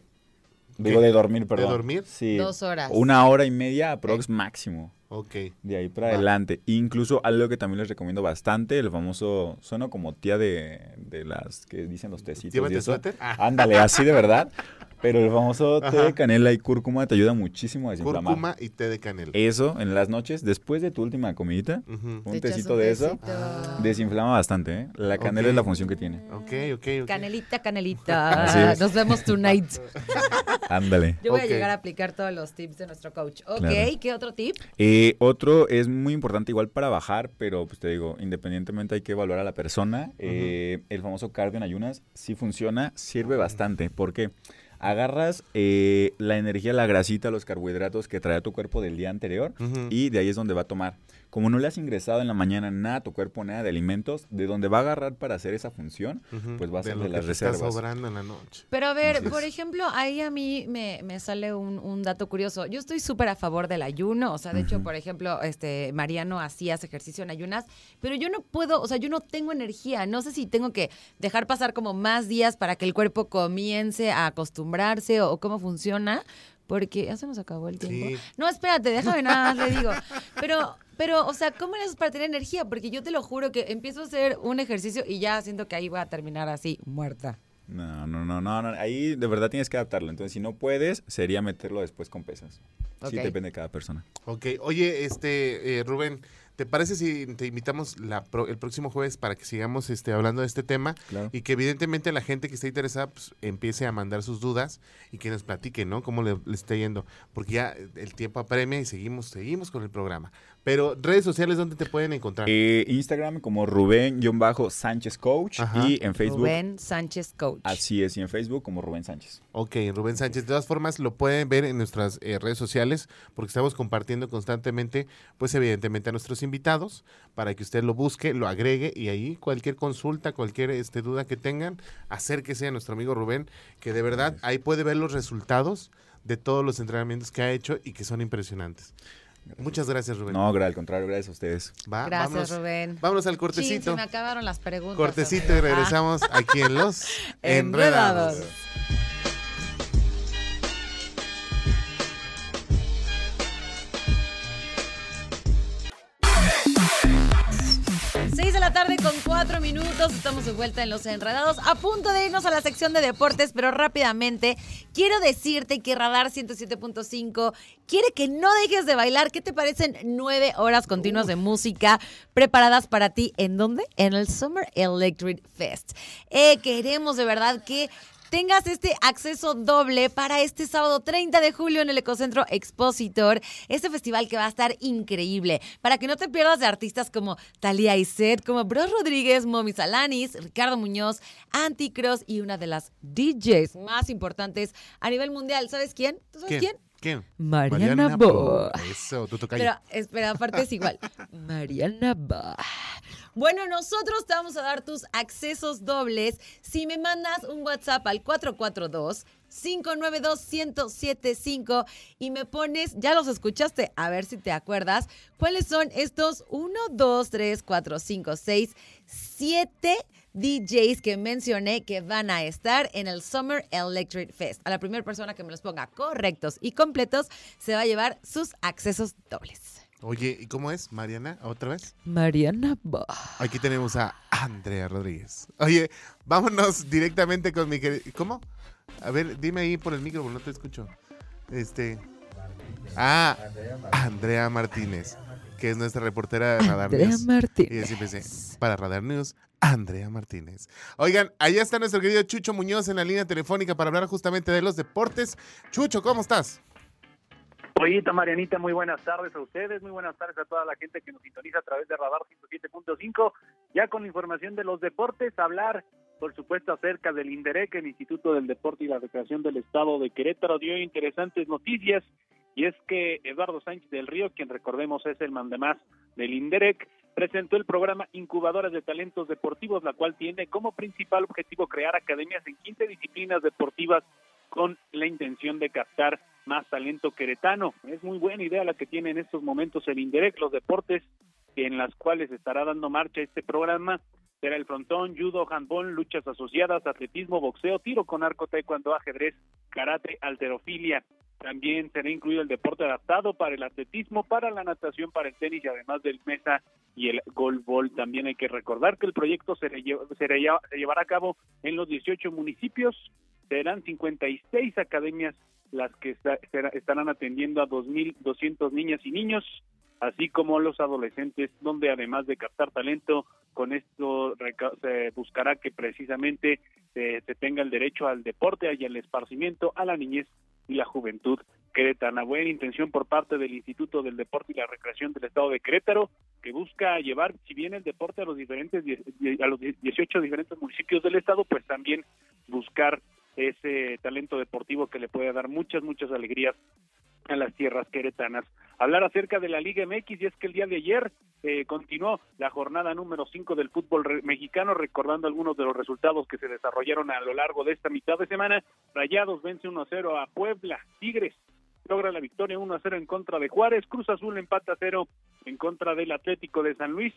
Digo, de dormir, perdón. dormir? Sí. Dos horas. Una hora y media aprox máximo. Ok. De ahí para Va. adelante. Incluso algo que también les recomiendo bastante, el famoso, sueno como tía de, de las que dicen los tecitos. ¿Llévate suéter? Ah. Ándale, así de verdad. Pero el famoso té de canela y cúrcuma te ayuda muchísimo a desinflamar. Cúrcuma y té de canela. Eso, en las noches, después de tu última comidita, un tecito un de eso, desinflama bastante, ¿eh? La canela es la función que tiene. Ok, ok, ok. Canelita, canelita. Nos vemos tonight. Ándale. Yo voy a llegar a aplicar todos los tips de nuestro coach. Ok, Claro. ¿qué otro tip? Eh, otro es muy importante igual para bajar, pero pues te digo, independientemente hay que evaluar a la persona. Eh, el famoso cardio en ayunas sí funciona, sirve bastante. porque Agarras eh, la energía, la grasita, los carbohidratos que trae tu cuerpo del día anterior y de ahí es donde va a tomar. Como no le has ingresado en la mañana nada a tu cuerpo, nada de alimentos, de donde va a agarrar para hacer esa función, pues va a ser de que las te está reservas. sobrando en la noche. Pero a ver, Así es. por ejemplo, ahí a mí me, me sale un, un dato curioso. Yo estoy súper a favor del ayuno. O sea, de hecho, por ejemplo, este Mariano hacías ejercicio en ayunas, pero yo no puedo, o sea, yo no tengo energía. No sé si tengo que dejar pasar como más días para que el cuerpo comience a acostumbrarse o, o cómo funciona. Porque ya se nos acabó el tiempo. Sí. No, espérate, déjame nada más, le digo. Pero, pero, o sea, ¿cómo le haces para tener energía? Porque yo te lo juro que empiezo a hacer un ejercicio y ya siento que ahí voy a terminar así, muerta. No, no, no, no, no, ahí de verdad tienes que adaptarlo. Entonces, si no puedes, sería meterlo después con pesas. Sí, depende de cada persona. Ok, oye, este, eh, Rubén, ¿te parece si te invitamos la pro- el próximo jueves para que sigamos este, hablando de este tema? Claro. Y que evidentemente la gente que esté interesada pues, empiece a mandar sus dudas y que nos platique, ¿no? Cómo le, le está yendo. Porque ya el tiempo apremia y seguimos, seguimos con el programa. Pero redes sociales, ¿dónde te pueden encontrar? Eh, Instagram como Rubén-Sánchez Coach Ajá. y en Facebook. Rubén Sánchez Coach. Así es, y en Facebook como Rubén Sánchez. Ok, Rubén Sánchez. De todas formas, lo pueden ver en nuestras eh, redes sociales porque estamos compartiendo constantemente, pues evidentemente a nuestros invitados para que usted lo busque, lo agregue y ahí cualquier consulta, cualquier este, duda que tengan, acérquese a nuestro amigo Rubén, que de verdad ahí puede ver los resultados de todos los entrenamientos que ha hecho y que son impresionantes. Muchas gracias, Rubén. No, al contrario, gracias a ustedes. Va, Gracias, vámonos, Rubén. vámonos al cortecito. se me acabaron las preguntas. cortecito y. Ah, regresamos aquí en Los Enredados. Enredados. Con 4 minutos. Estamos de vuelta en Los Enredados. A punto de irnos a la sección de deportes, pero rápidamente quiero decirte que Radar 107.5 quiere que no dejes de bailar. ¿Qué te parecen nueve horas continuas de música preparadas para ti? ¿En dónde? En el Summer Electric Fest. Eh, queremos de verdad que tengas este acceso doble para este sábado 30 de julio en el Ecocentro Expositor, este festival que va a estar increíble. Para que no te pierdas de artistas como Talia Iset, como Bros Rodríguez, Momi Salanis, Ricardo Muñoz, Anticross y una de las DJs más importantes a nivel mundial. ¿Sabes quién? ¿Tú sabes quién? ¿Quién? Mariana Bo. Eso, tú toca Pero, espera, aparte es igual. Mariana Ba. Bueno, nosotros te vamos a dar tus accesos dobles si me mandas un WhatsApp al 442 592 1075 y me pones, ya los escuchaste, a ver si te acuerdas, cuáles son estos 1, 2, 3, 4, 5, 6, 7 DJs que mencioné que van a estar en el Summer Electric Fest. A la primera persona que me los ponga correctos y completos se va a llevar sus accesos dobles. Oye, ¿y cómo es, Mariana? ¿Otra vez? Mariana. Aquí tenemos a Andrea Rodríguez. Oye, vámonos directamente con mi querido... ¿Cómo? A ver, dime ahí por el micro, no te escucho. Este... Ah, Andrea Martínez, que es nuestra reportera de Radar Andrea News. Y Martínez. así empecé. Para Radar News, Andrea Martínez. Oigan, allá está nuestro querido Chucho Muñoz en la línea telefónica para hablar justamente de los deportes. Chucho, ¿cómo estás? Ollita, Marianita, muy buenas tardes a ustedes, muy buenas tardes a toda la gente que nos sintoniza a través de Radar 107.5. Ya con información de los deportes, hablar, por supuesto, acerca del INDEREC, el Instituto del Deporte y la Recreación del Estado de Querétaro, dio interesantes noticias. Y es que Eduardo Sánchez del Río, quien recordemos es el mandamás del INDEREC, presentó el programa Incubadoras de Talentos Deportivos, la cual tiene como principal objetivo crear academias en 15 disciplinas deportivas con la intención de captar más talento queretano. Es muy buena idea la que tiene en estos momentos el INDEREC, los deportes en las cuales estará dando marcha este programa. Será el frontón, judo, handball, luchas asociadas, atletismo, boxeo, tiro con arco, taekwondo, ajedrez, karate, alterofilia. También será incluido el deporte adaptado para el atletismo, para la natación, para el tenis y además del mesa y el golbol. También hay que recordar que el proyecto se, se llevará a cabo en los 18 municipios. Serán 56 academias las que será- estarán atendiendo a 2.200 niñas y niños, así como los adolescentes, donde además de captar talento, con esto se buscará que precisamente se tenga el derecho al deporte y al esparcimiento a la niñez y la juventud queretana. Buena intención por parte del Instituto del Deporte y la Recreación del Estado de Querétaro, que busca llevar, si bien el deporte a los diferentes a los 18 diferentes municipios del estado, pues también buscar ese talento deportivo que le puede dar muchas, muchas alegrías a las tierras queretanas. Hablar acerca de la Liga MX y es que el día de ayer eh, continuó la jornada número 5 del fútbol mexicano, recordando algunos de los resultados que se desarrollaron a lo largo de esta mitad de semana. Rayados vence 1-0 a Puebla, Tigres logra la victoria 1-0 en contra de Juárez, Cruz Azul empata 0 en contra del Atlético de San Luis.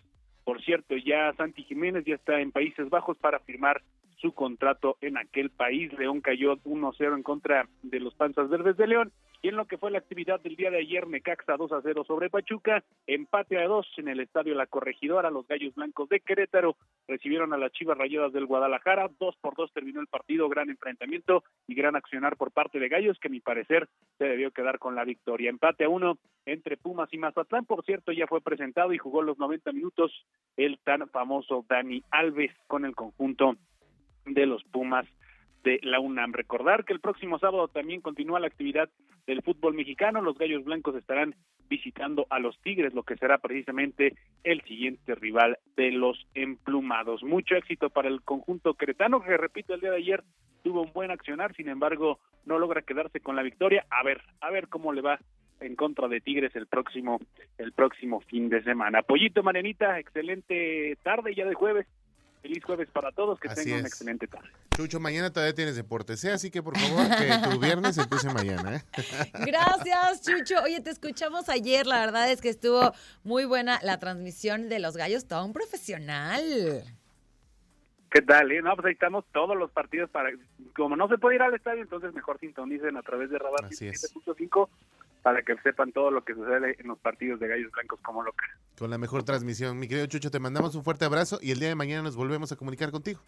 Por cierto, ya Santi Jiménez ya está en Países Bajos para firmar su contrato en aquel país. León cayó 1-0 en contra de los Panzas Verdes de León. Y en lo que fue la actividad del día de ayer, Necaxa 2 a 0 sobre Pachuca, empate a 2 en el estadio La Corregidora, los Gallos Blancos de Querétaro recibieron a las Chivas Rayadas del Guadalajara, 2 por 2 terminó el partido, gran enfrentamiento y gran accionar por parte de Gallos, que a mi parecer se debió quedar con la victoria. Empate a 1 entre Pumas y Mazatlán, por cierto, ya fue presentado y jugó los 90 minutos el tan famoso Dani Alves con el conjunto de los Pumas de la UNAM. Recordar que el próximo sábado también continúa la actividad del fútbol mexicano. Los Gallos Blancos estarán visitando a los Tigres, lo que será precisamente el siguiente rival de los emplumados. Mucho éxito para el conjunto queretano, que repito, el día de ayer tuvo un buen accionar, sin embargo, no logra quedarse con la victoria. A ver, a ver cómo le va en contra de Tigres el próximo el próximo fin de semana. Pollito Marenita, excelente tarde ya de jueves. Feliz jueves para todos, que tengan una excelente tarde. Chucho, mañana todavía tienes deporte, ¿sí? Así que por favor, que tu viernes empiece mañana, ¿eh? Gracias, Chucho. Oye, te escuchamos ayer. La verdad es que estuvo muy buena la transmisión de los gallos. Todo un profesional. ¿Qué tal? eh? No, pues ahí estamos todos los partidos para como no se puede ir al estadio, entonces mejor sintonicen a través de Radar Así es. 107.5 para que sepan todo lo que sucede en los partidos de Gallos Blancos como local. Con la mejor transmisión. Mi querido Chucho, te mandamos un fuerte abrazo y el día de mañana nos volvemos a comunicar contigo.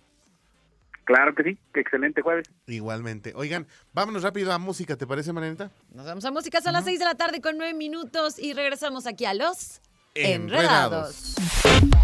Claro que sí, que excelente jueves. Igualmente. Oigan, vámonos rápido a música, ¿te parece, Marianita? Nos vamos a música, son las 6 de la tarde con 9 minutos y regresamos aquí a los Enredados. Enredados.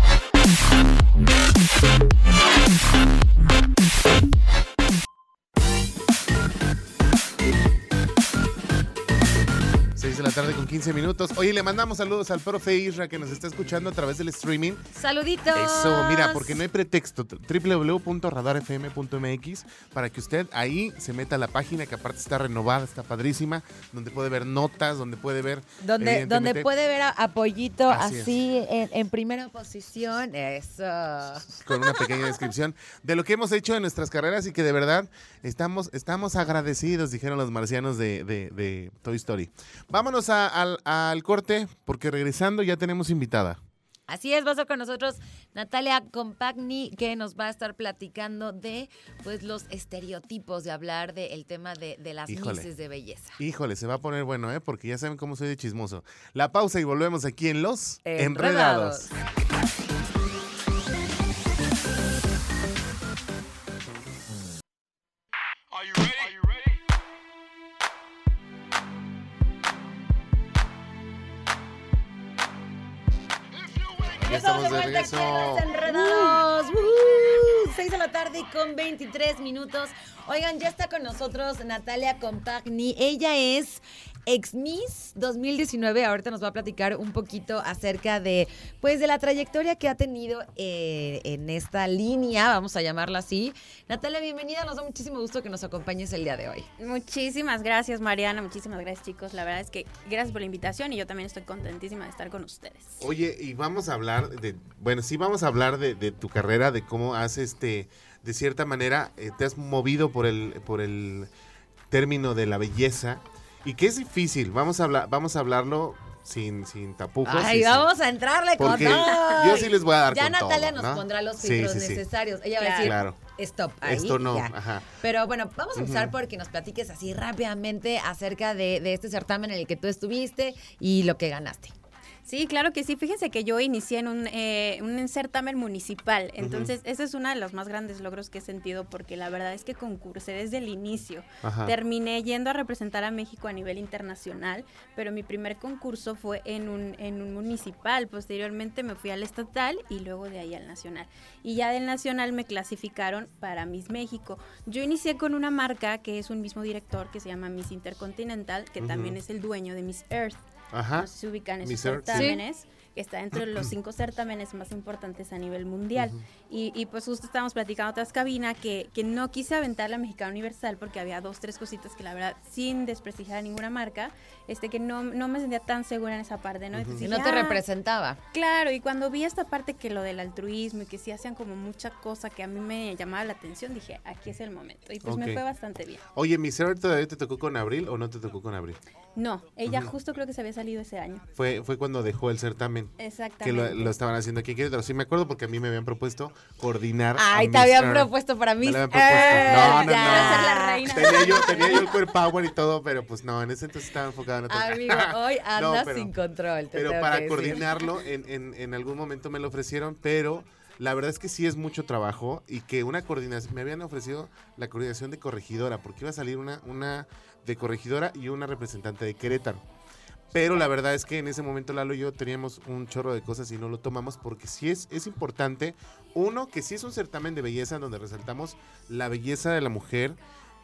De la tarde con 15 minutos. Oye, le mandamos saludos al profe Isra que nos está escuchando a través del streaming. Saluditos. Eso, mira, porque no hay pretexto. www.radarfm.mx para que usted ahí se meta a la página que aparte está renovada, está padrísima, donde puede ver notas, donde puede ver. Donde, donde puede ver a, a Pollito Así así, en, en primera posición. Eso. con una pequeña descripción de lo que hemos hecho en nuestras carreras y que de verdad estamos, estamos agradecidos, dijeron los marcianos de, de- de Toy Story. Vámonos a- al, al corte, porque regresando ya tenemos invitada. Así es, va a estar con nosotros Natalia Compagni, que nos va a estar platicando de pues los estereotipos, de hablar del tema de, de las mises de belleza. Híjole, se va a poner bueno, ¿eh? Porque ya saben cómo soy de chismoso. La pausa y volvemos aquí en Los Enredados. Enredados. Estamos de regreso. Enredados. ¡Woohoo! 6 de la tarde con 23 minutos. Oigan, ya está con nosotros Natalia Compagni. Ella es ex Miss 2019. Ahorita nos va a platicar un poquito acerca de, pues, de la trayectoria que ha tenido eh, en esta línea, vamos a llamarla así. Natalia, bienvenida. Nos da muchísimo gusto que nos acompañes el día de hoy. Muchísimas gracias, Mariana. Muchísimas gracias, chicos. La verdad es que gracias por la invitación y yo también estoy contentísima de estar con ustedes. Oye, y vamos a hablar de, bueno, sí vamos a hablar de, de tu carrera, de cómo has, este, de cierta manera, eh, te has movido por el, por el término de la belleza y que es difícil. Vamos a hablar, vamos a hablarlo sin, sin tapujos. Ay, vamos a entrarle con Porque todo. yo sí les voy a dar Ya con Natalia todo, nos ¿no? pondrá los filtros sí, necesarios. Ella va a decir, Claro. stop, ahí, Esto no, ya. ajá. Pero bueno, vamos a empezar porque nos platiques así rápidamente acerca de, de este certamen en el que tú estuviste y lo que ganaste. Sí, claro que sí. Fíjense que yo inicié en un, eh, un certamen municipal. Entonces, ese es uno de los más grandes logros que he sentido porque la verdad es que concursé desde el inicio. Ajá. Terminé yendo a representar a México a nivel internacional, pero mi primer concurso fue en un, en un municipal. Posteriormente me fui al estatal y luego de ahí al nacional. Y ya del nacional me clasificaron para Miss México. Yo inicié con una marca que es un mismo director que se llama Miss Intercontinental, que también es el dueño de Miss Earth. Ajá. No sé si se ubican esos Miss Earth, sí. Que está dentro de los cinco certámenes más importantes a nivel mundial. y, y, pues justo estábamos platicando tras cabina que, que no quise aventar la Mexicana Universal porque había dos, tres cositas que la verdad, sin desprestigiar a ninguna marca, este que no, no me sentía tan segura en esa parte, ¿no? Dije, no te "Ah, representaba. Claro, y cuando vi esta parte que lo del altruismo y que sí hacían como mucha cosa que a mí me llamaba la atención, dije, aquí es el momento. Y pues me fue bastante bien. Oye, ¿mi todavía te tocó con Abril o no te tocó con Abril? No, ella justo creo que se había salido ese año. Fue, fue cuando dejó el certamen. Que Exactamente. lo, lo estaban haciendo aquí en Querétaro. Sí me acuerdo porque a mí me habían propuesto coordinar. a Ay, te habían propuesto para mí. Me habían propuesto. No, no, ya. Ser la reina. Tenía yo, tenía yo el core power y todo, pero pues no, en ese entonces estaba enfocado en otra Amigo, hoy No, andas pero- sin control. te Pero tengo para que coordinarlo, en, en, en algún momento me lo ofrecieron, pero la verdad es que sí es mucho trabajo y que una coordinación, me habían ofrecido la coordinación de corregidora, porque iba a salir una, una de corregidora y una representante de Querétaro. Pero la verdad es que en ese momento Lalo y yo teníamos un chorro de cosas y no lo tomamos porque sí es, es importante, uno, que sí es un certamen de belleza donde resaltamos la belleza de la mujer,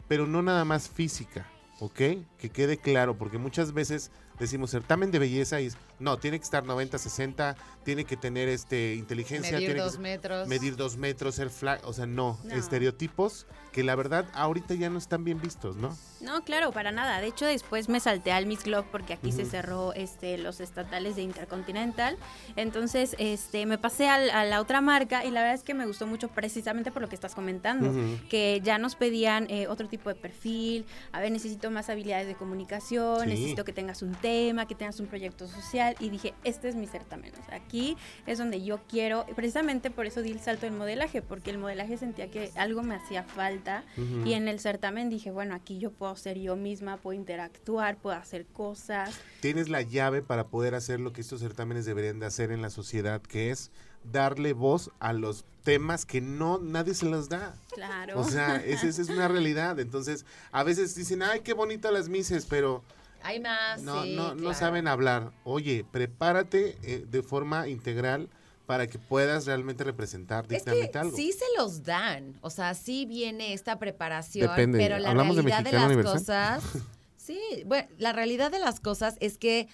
pero no nada más física, ¿ok? Que quede claro, porque muchas veces decimos certamen de belleza y es, no, tiene que estar 90, 60, tiene que tener este inteligencia, Medir tiene dos que metros. medir dos metros, ser flat, o sea, no, No. estereotipos que la verdad ahorita ya no están bien vistos, ¿no? No, claro, para nada. De hecho, después me salté al Miss Globe porque aquí se cerró este, los estatales de Intercontinental. Entonces, este, me pasé al- a la otra marca y la verdad es que me gustó mucho precisamente por lo que estás comentando. Que ya nos pedían eh, otro tipo de perfil. A ver, necesito más habilidades de comunicación, Sí. necesito que tengas un tema, que tengas un proyecto social. Y dije, este es mi certamen. O sea, aquí es donde yo quiero. Precisamente por eso di el salto del modelaje, porque el modelaje sentía que algo me hacía falta. Y en el certamen dije, bueno, aquí yo puedo ser yo misma, puedo interactuar, puedo hacer cosas. Tienes la llave para poder hacer lo que estos certámenes deberían de hacer en la sociedad, que es darle voz a los temas que no nadie se los da. Claro. O sea, esa es una realidad. Entonces, a veces dicen, ay, qué bonito las mises, pero Hay más. no, sí, no, no saben hablar. Oye, prepárate eh, de forma integral para que puedas realmente representar Es que dignamente algo. sí se los dan, o sea, sí viene esta preparación, Depende, pero la ¿hablamos de realidad de, las Universal? cosas, sí, bueno, la realidad de las cosas es que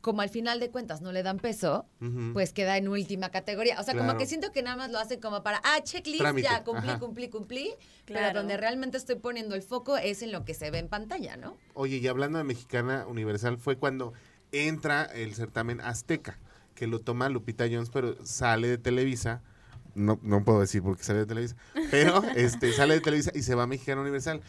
como al final de cuentas no le dan peso, pues queda en última categoría. O sea, como que siento que nada más lo hacen como para, ah, checklist, Trámite, ya cumplí, ajá. cumplí, cumplí. Pero donde realmente estoy poniendo el foco es en lo que se ve en pantalla, ¿no? Oye, y hablando de Mexicana Universal, fue cuando entra el certamen Azteca, que lo toma Lupita Jones, pero sale de Televisa. No, no puedo decir porque sale de Televisa, pero este, sale de Televisa y se va a Mexicana Universal.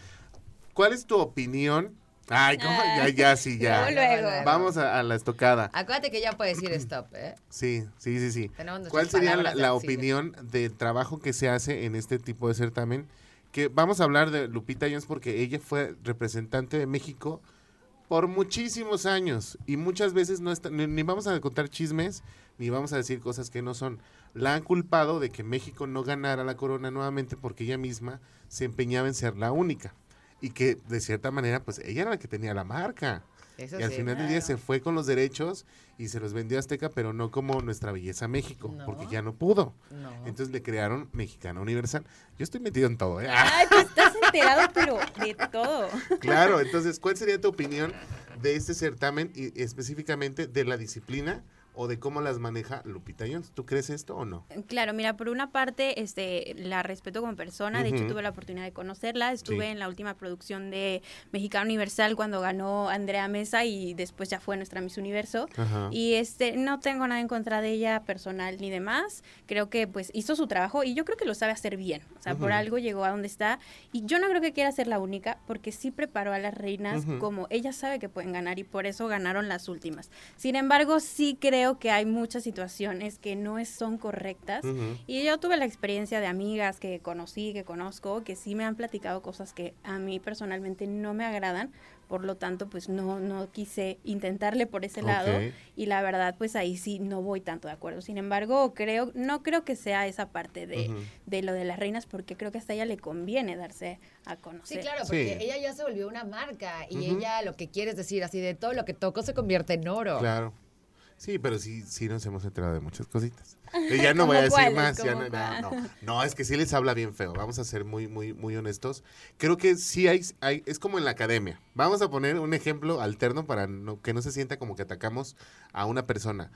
¿Cuál es tu opinión? Ay, ¿cómo? Ya, ya, sí, ya. Luego, luego. Vamos a, a la estocada. Acuérdate que ya puedes decir stop, ¿eh? Sí, sí, sí, sí. ¿Cuál sería la, la opinión del trabajo que se hace en este tipo de certamen? Que vamos a hablar de Lupita Jones porque ella fue representante de México por muchísimos años y muchas veces no está, ni, ni vamos a contar chismes ni vamos a decir cosas que no son. La han culpado de que México no ganara la corona nuevamente porque ella misma se empeñaba en ser la única y que de cierta manera pues ella era la que tenía la marca. Eso Y al sí, final del día se fue con los derechos y se los vendió a Azteca, pero no como nuestra belleza México, No. porque ya no pudo. No. Entonces le crearon Mexicana Universal. Yo estoy metido en todo, ¿eh? Ay, pues estás enterado, pero de todo. claro, entonces, ¿cuál sería tu opinión de este certamen y específicamente de la disciplina o de cómo las maneja Lupita Jones? ¿Tú crees esto o no? Claro, mira, por una parte, este, la respeto como persona. De hecho, Ujú. tuve la oportunidad de conocerla. Estuve Sí. en la última producción de Mexicano Universal cuando ganó Andrea Mesa y después ya fue nuestra Miss Universo. Ajá. Y este, no tengo nada en contra de ella personal ni demás. Creo que pues hizo su trabajo y yo creo que lo sabe hacer bien. O sea, por Ujú. algo llegó a donde está. Y yo no creo que quiera ser la única porque sí preparó a las reinas Ujú. como ella sabe que pueden ganar y por eso ganaron las últimas. Sin embargo, sí creo que hay muchas situaciones que no son correctas. Ujú. Y yo tuve la experiencia de amigas que conocí, que conozco, que sí me han platicado cosas que a mí personalmente no me agradan. Por lo tanto, pues no, no quise intentarle por ese lado. Ok. Y la verdad, pues ahí sí no voy tanto de acuerdo. Sin embargo, creo, no creo que sea esa parte de, Ujú. de lo de las reinas, porque creo que hasta ella le conviene darse a Sí, conocer. claro, porque Sí. ella ya se volvió una marca y Ujú. ella lo que quiere es decir así de todo lo que tocó se convierte en oro. Claro. Sí, pero sí, sí nos hemos enterado de muchas cositas. Y ya no voy a ¿Cómo decir más. ya ¿Cómo no, no, cuál? no. No, es que sí les habla bien feo. Vamos a ser muy, muy, muy honestos. Creo que sí hay, hay es como en la academia. Vamos a poner un ejemplo alterno para no- que no se sienta como que atacamos a una persona.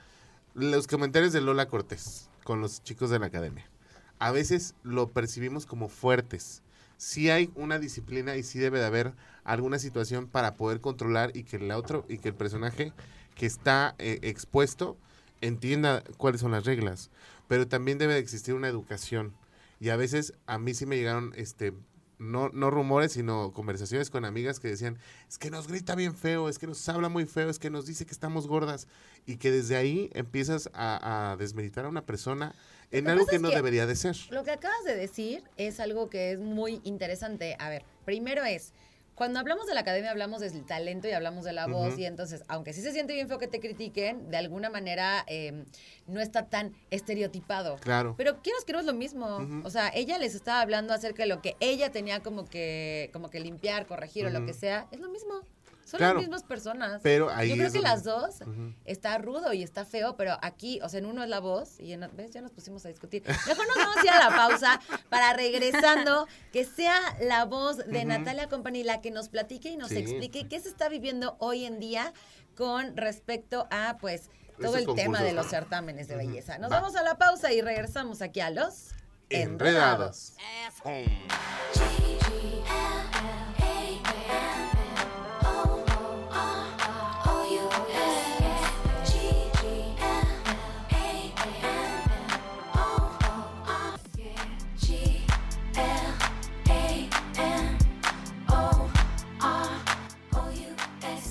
Los comentarios de Lola Cortés con los chicos de la academia. A veces lo percibimos como fuertes. Sí hay una disciplina y sí debe de haber alguna situación para poder controlar y que el otro y que el personaje que está eh, expuesto entienda cuáles son las reglas. Pero también debe de existir una educación. Y a veces a mí sí me llegaron este no, no rumores, sino conversaciones con amigas que decían, es que nos grita bien feo, es que nos habla muy feo, es que nos dice que estamos gordas. Y que desde ahí empiezas a, a desmeritar a una persona en algo que no que- debería de ser. Lo que acabas de decir es algo que es muy interesante. A ver, primero es, cuando hablamos de la academia hablamos del talento y hablamos de la voz y entonces, aunque sí se siente bien feo que te critiquen, de alguna manera eh, no está tan estereotipado. Claro. Pero quieras que no es lo mismo. O sea, ella les estaba hablando acerca de lo que ella tenía como que, como que limpiar, corregir o lo que sea. Es lo mismo. Son Claro. las mismas personas. Pero ahí Yo creo es que donde- las dos está rudo y está feo, pero aquí, o sea, en uno es la voz y en ¿ves? Ya nos pusimos a discutir. Mejor nos vamos a ir a la pausa para regresando, que sea la voz de. Natalia Company la que nos platique y nos Sí. explique qué se está viviendo hoy en día con respecto a, pues, todo Esos el tema de los certámenes de belleza. Nos Va. vamos a la pausa y regresamos aquí a los Enredados.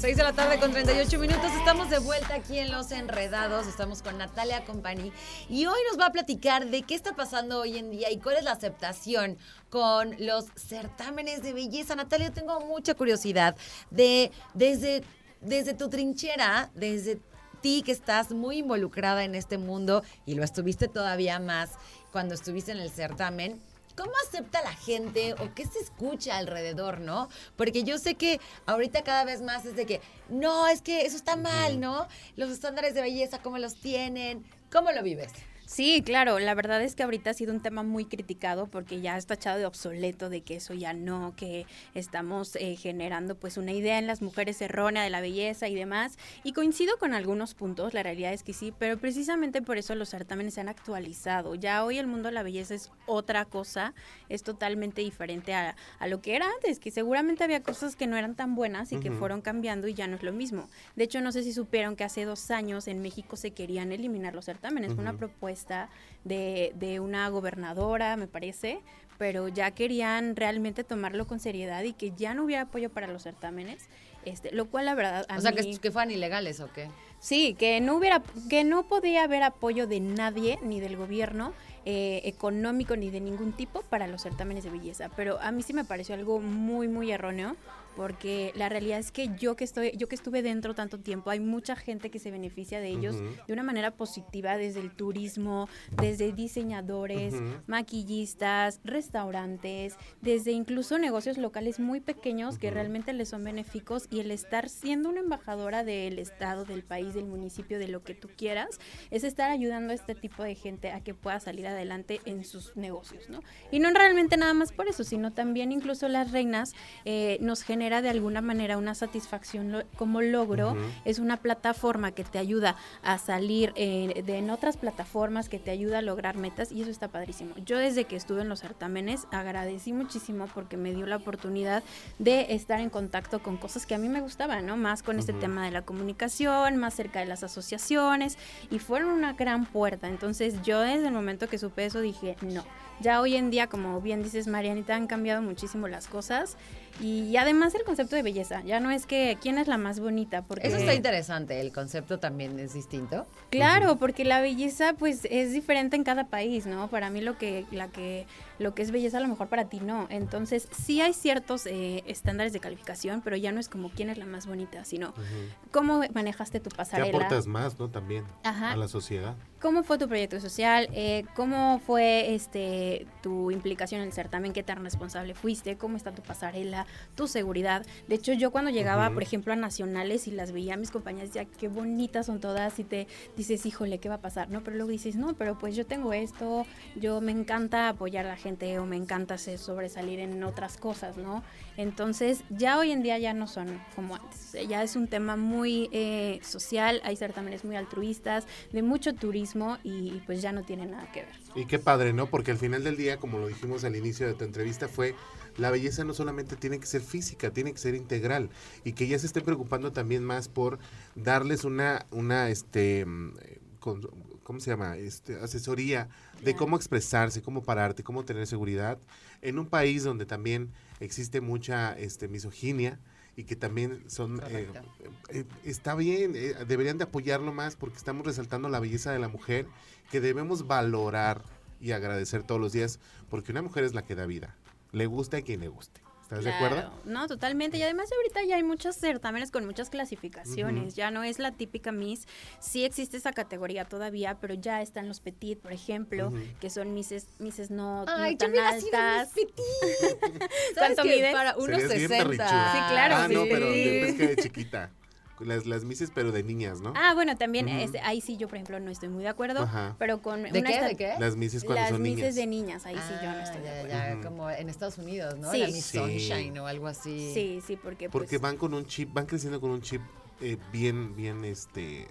Seis de la tarde con 38 minutos. Estamos de vuelta aquí en Los Enredados. Estamos con Natalia Company. Y hoy nos va a platicar de qué está pasando hoy en día y cuál es la aceptación con los certámenes de belleza. Natalia, tengo mucha curiosidad de desde, desde tu trinchera, desde ti que estás muy involucrada en este mundo y lo estuviste todavía más cuando estuviste en el certamen. ¿Cómo acepta la gente o qué se escucha alrededor, no? Porque yo sé que ahorita cada vez más es de que, no, es que eso está mal, ¿no? Los estándares de belleza, ¿cómo los tienen? ¿Cómo lo vives? Sí, claro, la verdad es que ahorita ha sido un tema muy criticado porque ya está echado de obsoleto de que eso ya no, que estamos eh, generando pues una idea en las mujeres errónea de la belleza y demás. Y coincido con algunos puntos, la realidad es que sí, pero precisamente por eso los certámenes se han actualizado. Ya hoy el mundo de la belleza es otra cosa, es totalmente diferente a, a lo que era antes, que seguramente había cosas que no eran tan buenas y que fueron cambiando y ya no es lo mismo. De hecho, no sé si supieron que hace dos años en México se querían eliminar los certámenes. Fue una Ujú. Propuesta de, de una gobernadora, me parece, pero ya querían realmente tomarlo con seriedad y que ya no hubiera apoyo para los certámenes. Este, lo cual la verdad a o sea, mí- que, que fueran ilegales o qué. Sí, que no hubiera, que no podía haber apoyo de nadie, ni del gobierno eh, económico, ni de ningún tipo para los certámenes de belleza. Pero a mí sí me pareció algo muy, muy erróneo, porque la realidad es que yo que estoy, yo que estuve dentro tanto tiempo, hay mucha gente que se beneficia de ellos Ujú. de una manera positiva, desde el turismo, desde diseñadores, Ujú. maquillistas, restaurantes, desde incluso negocios locales muy pequeños que Ujú. realmente les son benéficos y el estar siendo una embajadora del estado, del país, del municipio, de lo que tú quieras, es estar ayudando a este tipo de gente a que pueda salir adelante en sus negocios, ¿no? Y no realmente nada más por eso, sino también incluso las reinas eh, nos genera de alguna manera una satisfacción lo- como logro, es una plataforma que te ayuda a salir eh, de en otras plataformas, que te ayuda a lograr metas y eso está padrísimo. Yo desde que estuve en los certámenes agradecí muchísimo porque me dio la oportunidad de estar en contacto con cosas que a mí me gustaban, ¿no? Más con este tema de la comunicación, más cerca de las asociaciones y fueron una gran puerta. Entonces yo desde el momento que supe eso dije, no. Ya hoy en día, como bien dices, Marianita, han cambiado muchísimo las cosas. Y además el concepto de belleza. Ya no es que quién es la más bonita, porque... Eso está interesante, el concepto también es distinto. Claro, porque la belleza pues es diferente en cada país, ¿no? Para mí lo que la que lo que es belleza a lo mejor para ti no. Entonces, sí hay ciertos eh, estándares de calificación, pero ya no es como quién es la más bonita, sino Ujú. cómo manejaste tu ¿Qué pasarela. aportas más, no? También Ajá. a la sociedad. ¿Cómo fue tu proyecto social? Eh, ¿Cómo fue este tu implicación en el certamen? ¿Qué tan responsable fuiste? ¿Cómo está tu pasarela? ¿Tu seguridad? De hecho, yo cuando llegaba, Ujú. por ejemplo, a nacionales y las veía a mis compañeras, decía, qué bonitas son todas, y te dices, híjole, ¿qué va a pasar? ¿No? Pero luego dices, no, pero pues yo tengo esto, yo me encanta apoyar a la gente o me encanta sobresalir en otras cosas, ¿no? Entonces, ya hoy en día ya no son como antes. Ya es un tema muy eh, social, hay certámenes muy altruistas, de mucho turismo y pues ya no tiene nada que ver. Y qué padre, ¿no? Porque al final del día, como lo dijimos al inicio de tu entrevista, fue la belleza no solamente tiene que ser física, tiene que ser integral. Y que ya se estén preocupando también más por darles una, una, este, mm, eh, con- ¿cómo se llama? Este, asesoría de cómo expresarse, cómo pararte, cómo tener seguridad en un país donde también existe mucha este, misoginia y que también son eh, Correcto. eh, está bien, eh, deberían de apoyarlo más porque estamos resaltando la belleza de la mujer que debemos valorar y agradecer todos los días porque una mujer es la que da vida, le gusta a quien le guste. ¿Estás de acuerdo? No, totalmente. Y además ahorita ya hay muchos certámenes con muchas clasificaciones. Ya no es la típica Miss. Sí existe esa categoría todavía, pero ya están los Petit, por ejemplo, Ujú. que son Misses, misses no, no Ay, yo tan hubiera sido altas. Miss Petit. ¿Sabes ¿Cuánto qué? mides? Para Serías bien 1.60. berrinchuda. Sí, claro, Ah, no, sí. pero de, es que de chiquita. Las, las mises, pero de niñas, ¿no? Ah, bueno, también este, ahí sí yo, por ejemplo, no estoy muy de acuerdo, Ajá. pero con ¿De una qué? ¿De qué? Las mises cuando Las son Misses niñas. de niñas, ahí sí yo no Ah, estoy de ya, acuerdo. ya, como en Estados Unidos, ¿no? Sí. La Miss Sí. Sunshine o algo así. Sí, sí, porque Porque pues, van con un chip, van creciendo con un chip eh, bien, bien, este,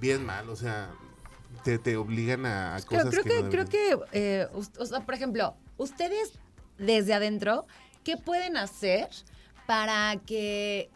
bien mal, o sea, te, te obligan a, a Creo, cosas creo que, que, no creo que, eh, o sea, por ejemplo, ustedes desde adentro, ¿qué pueden hacer para que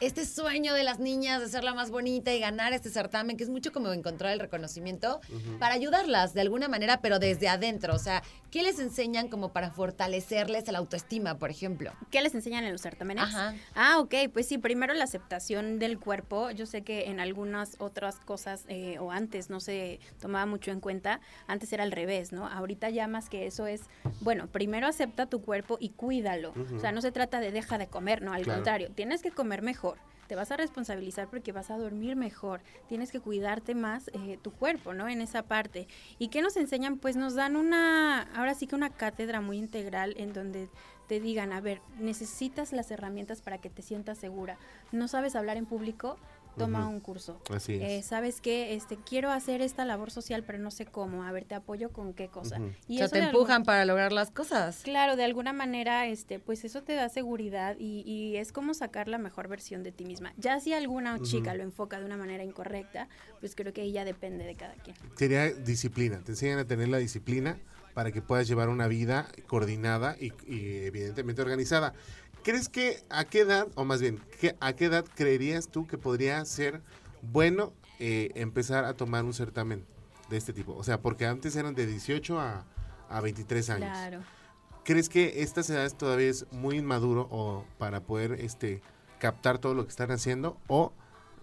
este sueño de las niñas de ser la más bonita y ganar este certamen, que es mucho como encontrar el reconocimiento, para ayudarlas de alguna manera, pero desde adentro? O sea, ¿qué les enseñan como para fortalecerles la autoestima, por ejemplo? ¿qué les enseñan en los certámenes? Ajá. Ah, ok, pues sí, primero la aceptación del cuerpo. Yo sé que en algunas otras cosas eh, o antes no se tomaba mucho en cuenta, antes era al revés, ¿no? Ahorita ya más que eso es, bueno, primero acepta tu cuerpo y cuídalo. O sea, no se trata de deja de comer, no, al Claro. contrario, tienes que comer mejor. Te vas a responsabilizar porque vas a dormir mejor. Tienes que cuidarte más eh, tu cuerpo, ¿no? En esa parte. ¿Y qué nos enseñan? Pues nos dan una, ahora sí que una cátedra muy integral en donde te digan, a ver, necesitas las herramientas para que te sientas segura. ¿No sabes hablar en público? Toma un curso. Así es. Eh, ¿Sabes qué? Este, quiero hacer esta labor social, pero no sé cómo. A ver, te apoyo con qué cosa. Y o sea, eso te empujan algún- para lograr las cosas. Claro, de alguna manera, este, pues eso te da seguridad y, y es como sacar la mejor versión de ti misma. Ya si alguna chica lo enfoca de una manera incorrecta, pues creo que ahí ya depende de cada quien. Sería disciplina, te enseñan a tener la disciplina para que puedas llevar una vida coordinada y, y evidentemente organizada. ¿Crees que a qué edad, o más bien, ¿qué- a qué edad creerías tú que podría ser bueno eh, empezar a tomar un certamen de este tipo? O sea, porque antes eran de 18 a, a 23 años. Claro. ¿Crees que estas edades todavía es muy inmaduro o para poder este captar todo lo que están haciendo o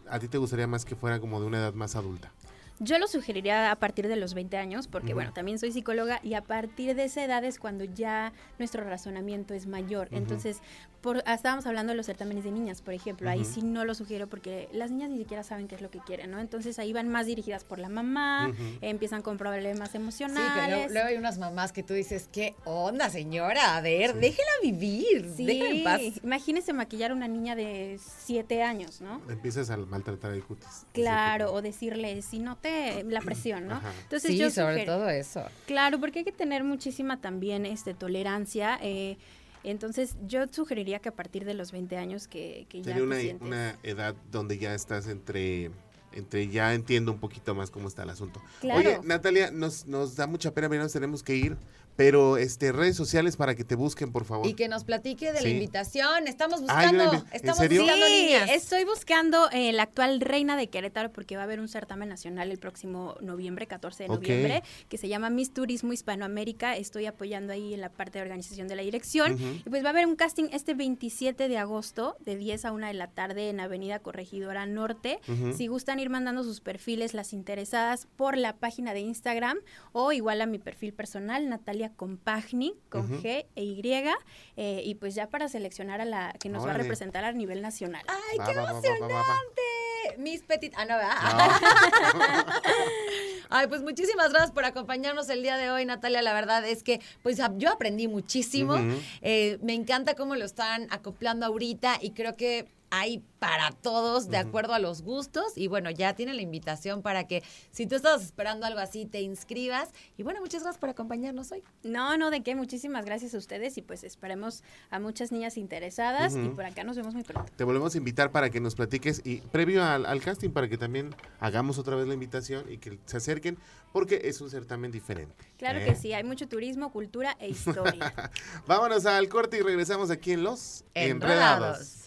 a ti te gustaría más que fuera como de una edad más adulta? Yo lo sugeriría a partir de los 20 años, porque bueno, también soy psicóloga y a partir de esa edad es cuando ya nuestro razonamiento es mayor. Entonces, por, ah, estábamos hablando de los certámenes de niñas, por ejemplo, ahí sí no lo sugiero porque las niñas ni siquiera saben qué es lo que quieren, ¿no? Entonces ahí van más dirigidas por la mamá, empiezan con problemas Sí, que emocionales. luego, luego hay unas mamás que tú dices, ¿qué onda, señora? A ver, déjela vivir, Sí, déjela en paz. imagínese maquillar a una niña de 7 años, ¿no? Empiezas a maltratar el cutis. Claro, o decirle, si no te, la presión, ¿no? Ajá. Entonces Sí, yo sobre sugiero- todo eso. Claro, porque hay que tener muchísima también este, tolerancia. eh, entonces, yo sugeriría que a partir de los 20 años que, que ya Sería una, sientes- una edad donde ya estás entre, entre ya entiendo un poquito más cómo está el asunto. Claro. Oye, Natalia, nos, nos da mucha pena, pero nos tenemos que ir, pero este redes sociales para que te busquen, por favor. Y que nos platique de Sí. la invitación. Estamos Ay, buscando, ¿en estamos serio? buscando Sí, niñas. estoy buscando eh, la actual reina de Querétaro porque va a haber un certamen nacional el próximo noviembre, 14 de noviembre, que se llama Miss Turismo Hispanoamérica. Estoy apoyando ahí en la parte de organización de la dirección. Y pues va a haber un casting este 27 de agosto, de 10 a 1 de la tarde en Avenida Corregidora Norte. Si gustan ir mandando sus perfiles, las interesadas, por la página de Instagram o igual a mi perfil personal, Natalia Compagni, con. G e Y. eh, y pues ya para seleccionar a la que nos va a representar a nivel nacional. ¡Ay, Va, qué va, va, va, va, emocionante! va, va. Miss Petit. Ah, no, ¿verdad? No. Ay, pues muchísimas gracias por acompañarnos el día de hoy, Natalia. La verdad es que, pues yo aprendí muchísimo. Eh, me encanta cómo lo están acoplando ahorita y creo que hay para todos de acuerdo a los gustos. Y bueno, ya tiene la invitación para que si tú estabas esperando algo así, te inscribas. Y bueno, muchas gracias por acompañarnos hoy. No, no, de qué, muchísimas gracias a ustedes y pues esperemos a muchas niñas interesadas y por acá nos vemos muy pronto. Te volvemos a invitar para que nos platiques y previo al, al casting para que también hagamos otra vez la invitación y que se acerquen porque es un certamen diferente. Claro ¿eh? que sí, hay mucho turismo, cultura e historia. Vámonos al corte y regresamos aquí en Los Enredados. Glamorous,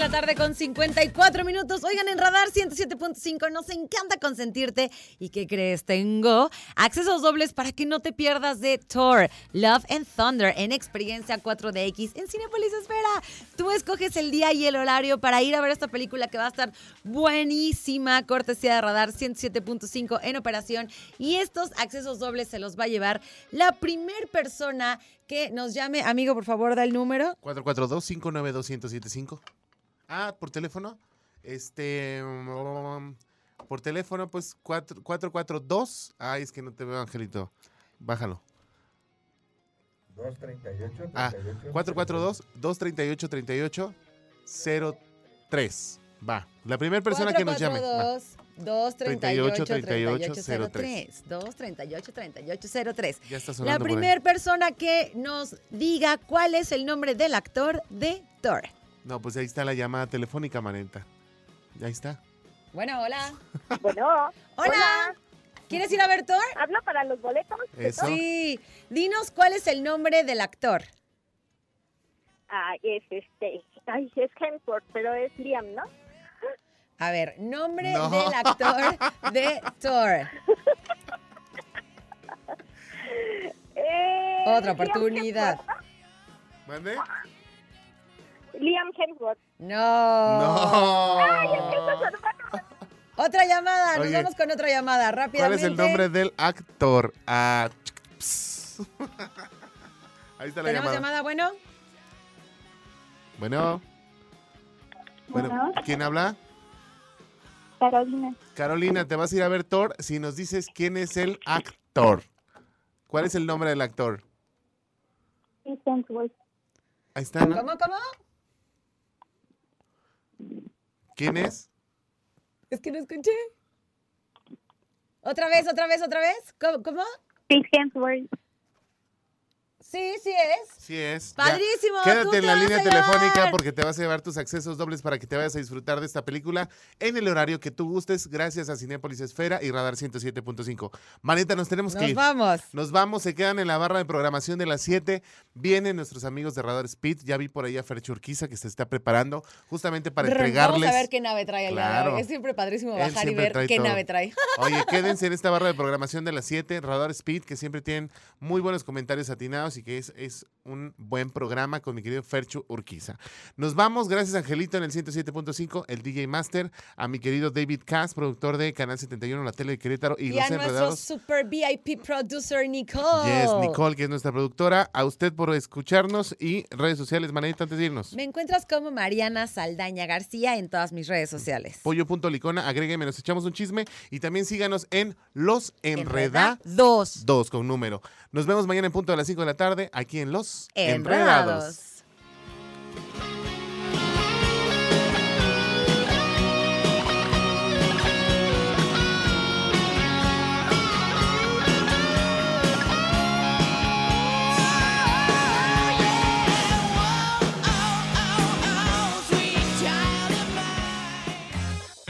la tarde con 54 minutos. Oigan, en Radar 107.5 nos encanta consentirte. ¿Y qué crees? Tengo accesos dobles para que no te pierdas de Thor, Love and Thunder en experiencia 4DX en Cinepolis Esfera. Tú escoges el día y el horario para ir a ver esta película que va a estar buenísima. Cortesía de Radar 107.5 en operación. Y estos accesos dobles se los va a llevar la primer persona que nos llame. Amigo, por favor, da el número. 442-592-1075. Ah, por teléfono. Este. mm, por teléfono, pues 4- 442. Ay, es que no te veo, Angelito. Bájalo. 238, Ah, 442-238-3803. Va. La primera persona que nos llame. Va. 238 38 38 238 3803. Ya está La sonando ahí. primera persona que nos diga cuál es el nombre del actor de Thor. No, pues ahí está la llamada telefónica, Manenta. Ahí está. Bueno, hola. Bueno, Hola. Hola. ¿Quieres ir a ver Thor? habla para los boletos. Eso. Sí. Dinos cuál es el nombre del actor. Ah, es este, ay, es Hemsworth, pero es Liam, ¿no? A ver, nombre No. del actor de Thor. Eh, Otra oportunidad. ¿Mande? Liam Hemsworth. No. No. Otra llamada, nos Oye, vamos con otra llamada, ¿Cuál rápidamente. es el nombre del actor? Ah. Ahí está la ¿Tenemos llamada. llamada, bueno? Bueno. Bueno, Bueno. ¿quién habla? Carolina. Carolina, te vas a ir a ver Thor si nos dices quién es el actor. ¿Cuál es el nombre del actor? Chris Hemsworth. Ahí está, ¿no? ¿Cómo, cómo? ¿Quién es? Es que no escuché. ¿Otra vez, otra vez, otra vez? ¿Cómo? cómo? Chris Hemsworth. Sí, sí es. Sí es. Padrísimo, Quédate te en la línea telefónica porque te vas a llevar tus accesos dobles para que te vayas a disfrutar de esta película en el horario que tú gustes, gracias a Cinépolis Esfera y Radar 107.5. Maneta, nos tenemos que Nos ir. vamos. Nos vamos, se quedan en la barra de programación de las 7. Vienen nuestros amigos de Radar Speed. Ya vi por ahí a Fercho Urquiza que se está preparando justamente para entregarles. Vamos a ver qué nave trae de Claro. Es siempre padrísimo bajar y siempre ver trae qué todo. nave trae. Oye, quédense en esta barra de programación de las 7, Radar Speed, que siempre tienen muy buenos comentarios atinados y que es, es un buen programa con mi querido Fercho Urquiza. Nos vamos, gracias Angelito en el 107.5, el DJ Master, a mi querido David Cass, productor de Canal 71, la tele de Querétaro y, Y, Los a nuestro super VIP producer Nicole. Yes, Nicole, que es nuestra productora. A usted por escucharnos y redes sociales, Manita, antes de irnos. Me encuentras como Mariana Saldaña García en todas mis redes sociales. Pollo.licona, agrégueme, nos echamos un chisme y también síganos en Los Enredados. Dos. Dos con número. Nos vemos mañana en punto de las 5 de la tarde aquí en Los Enredados.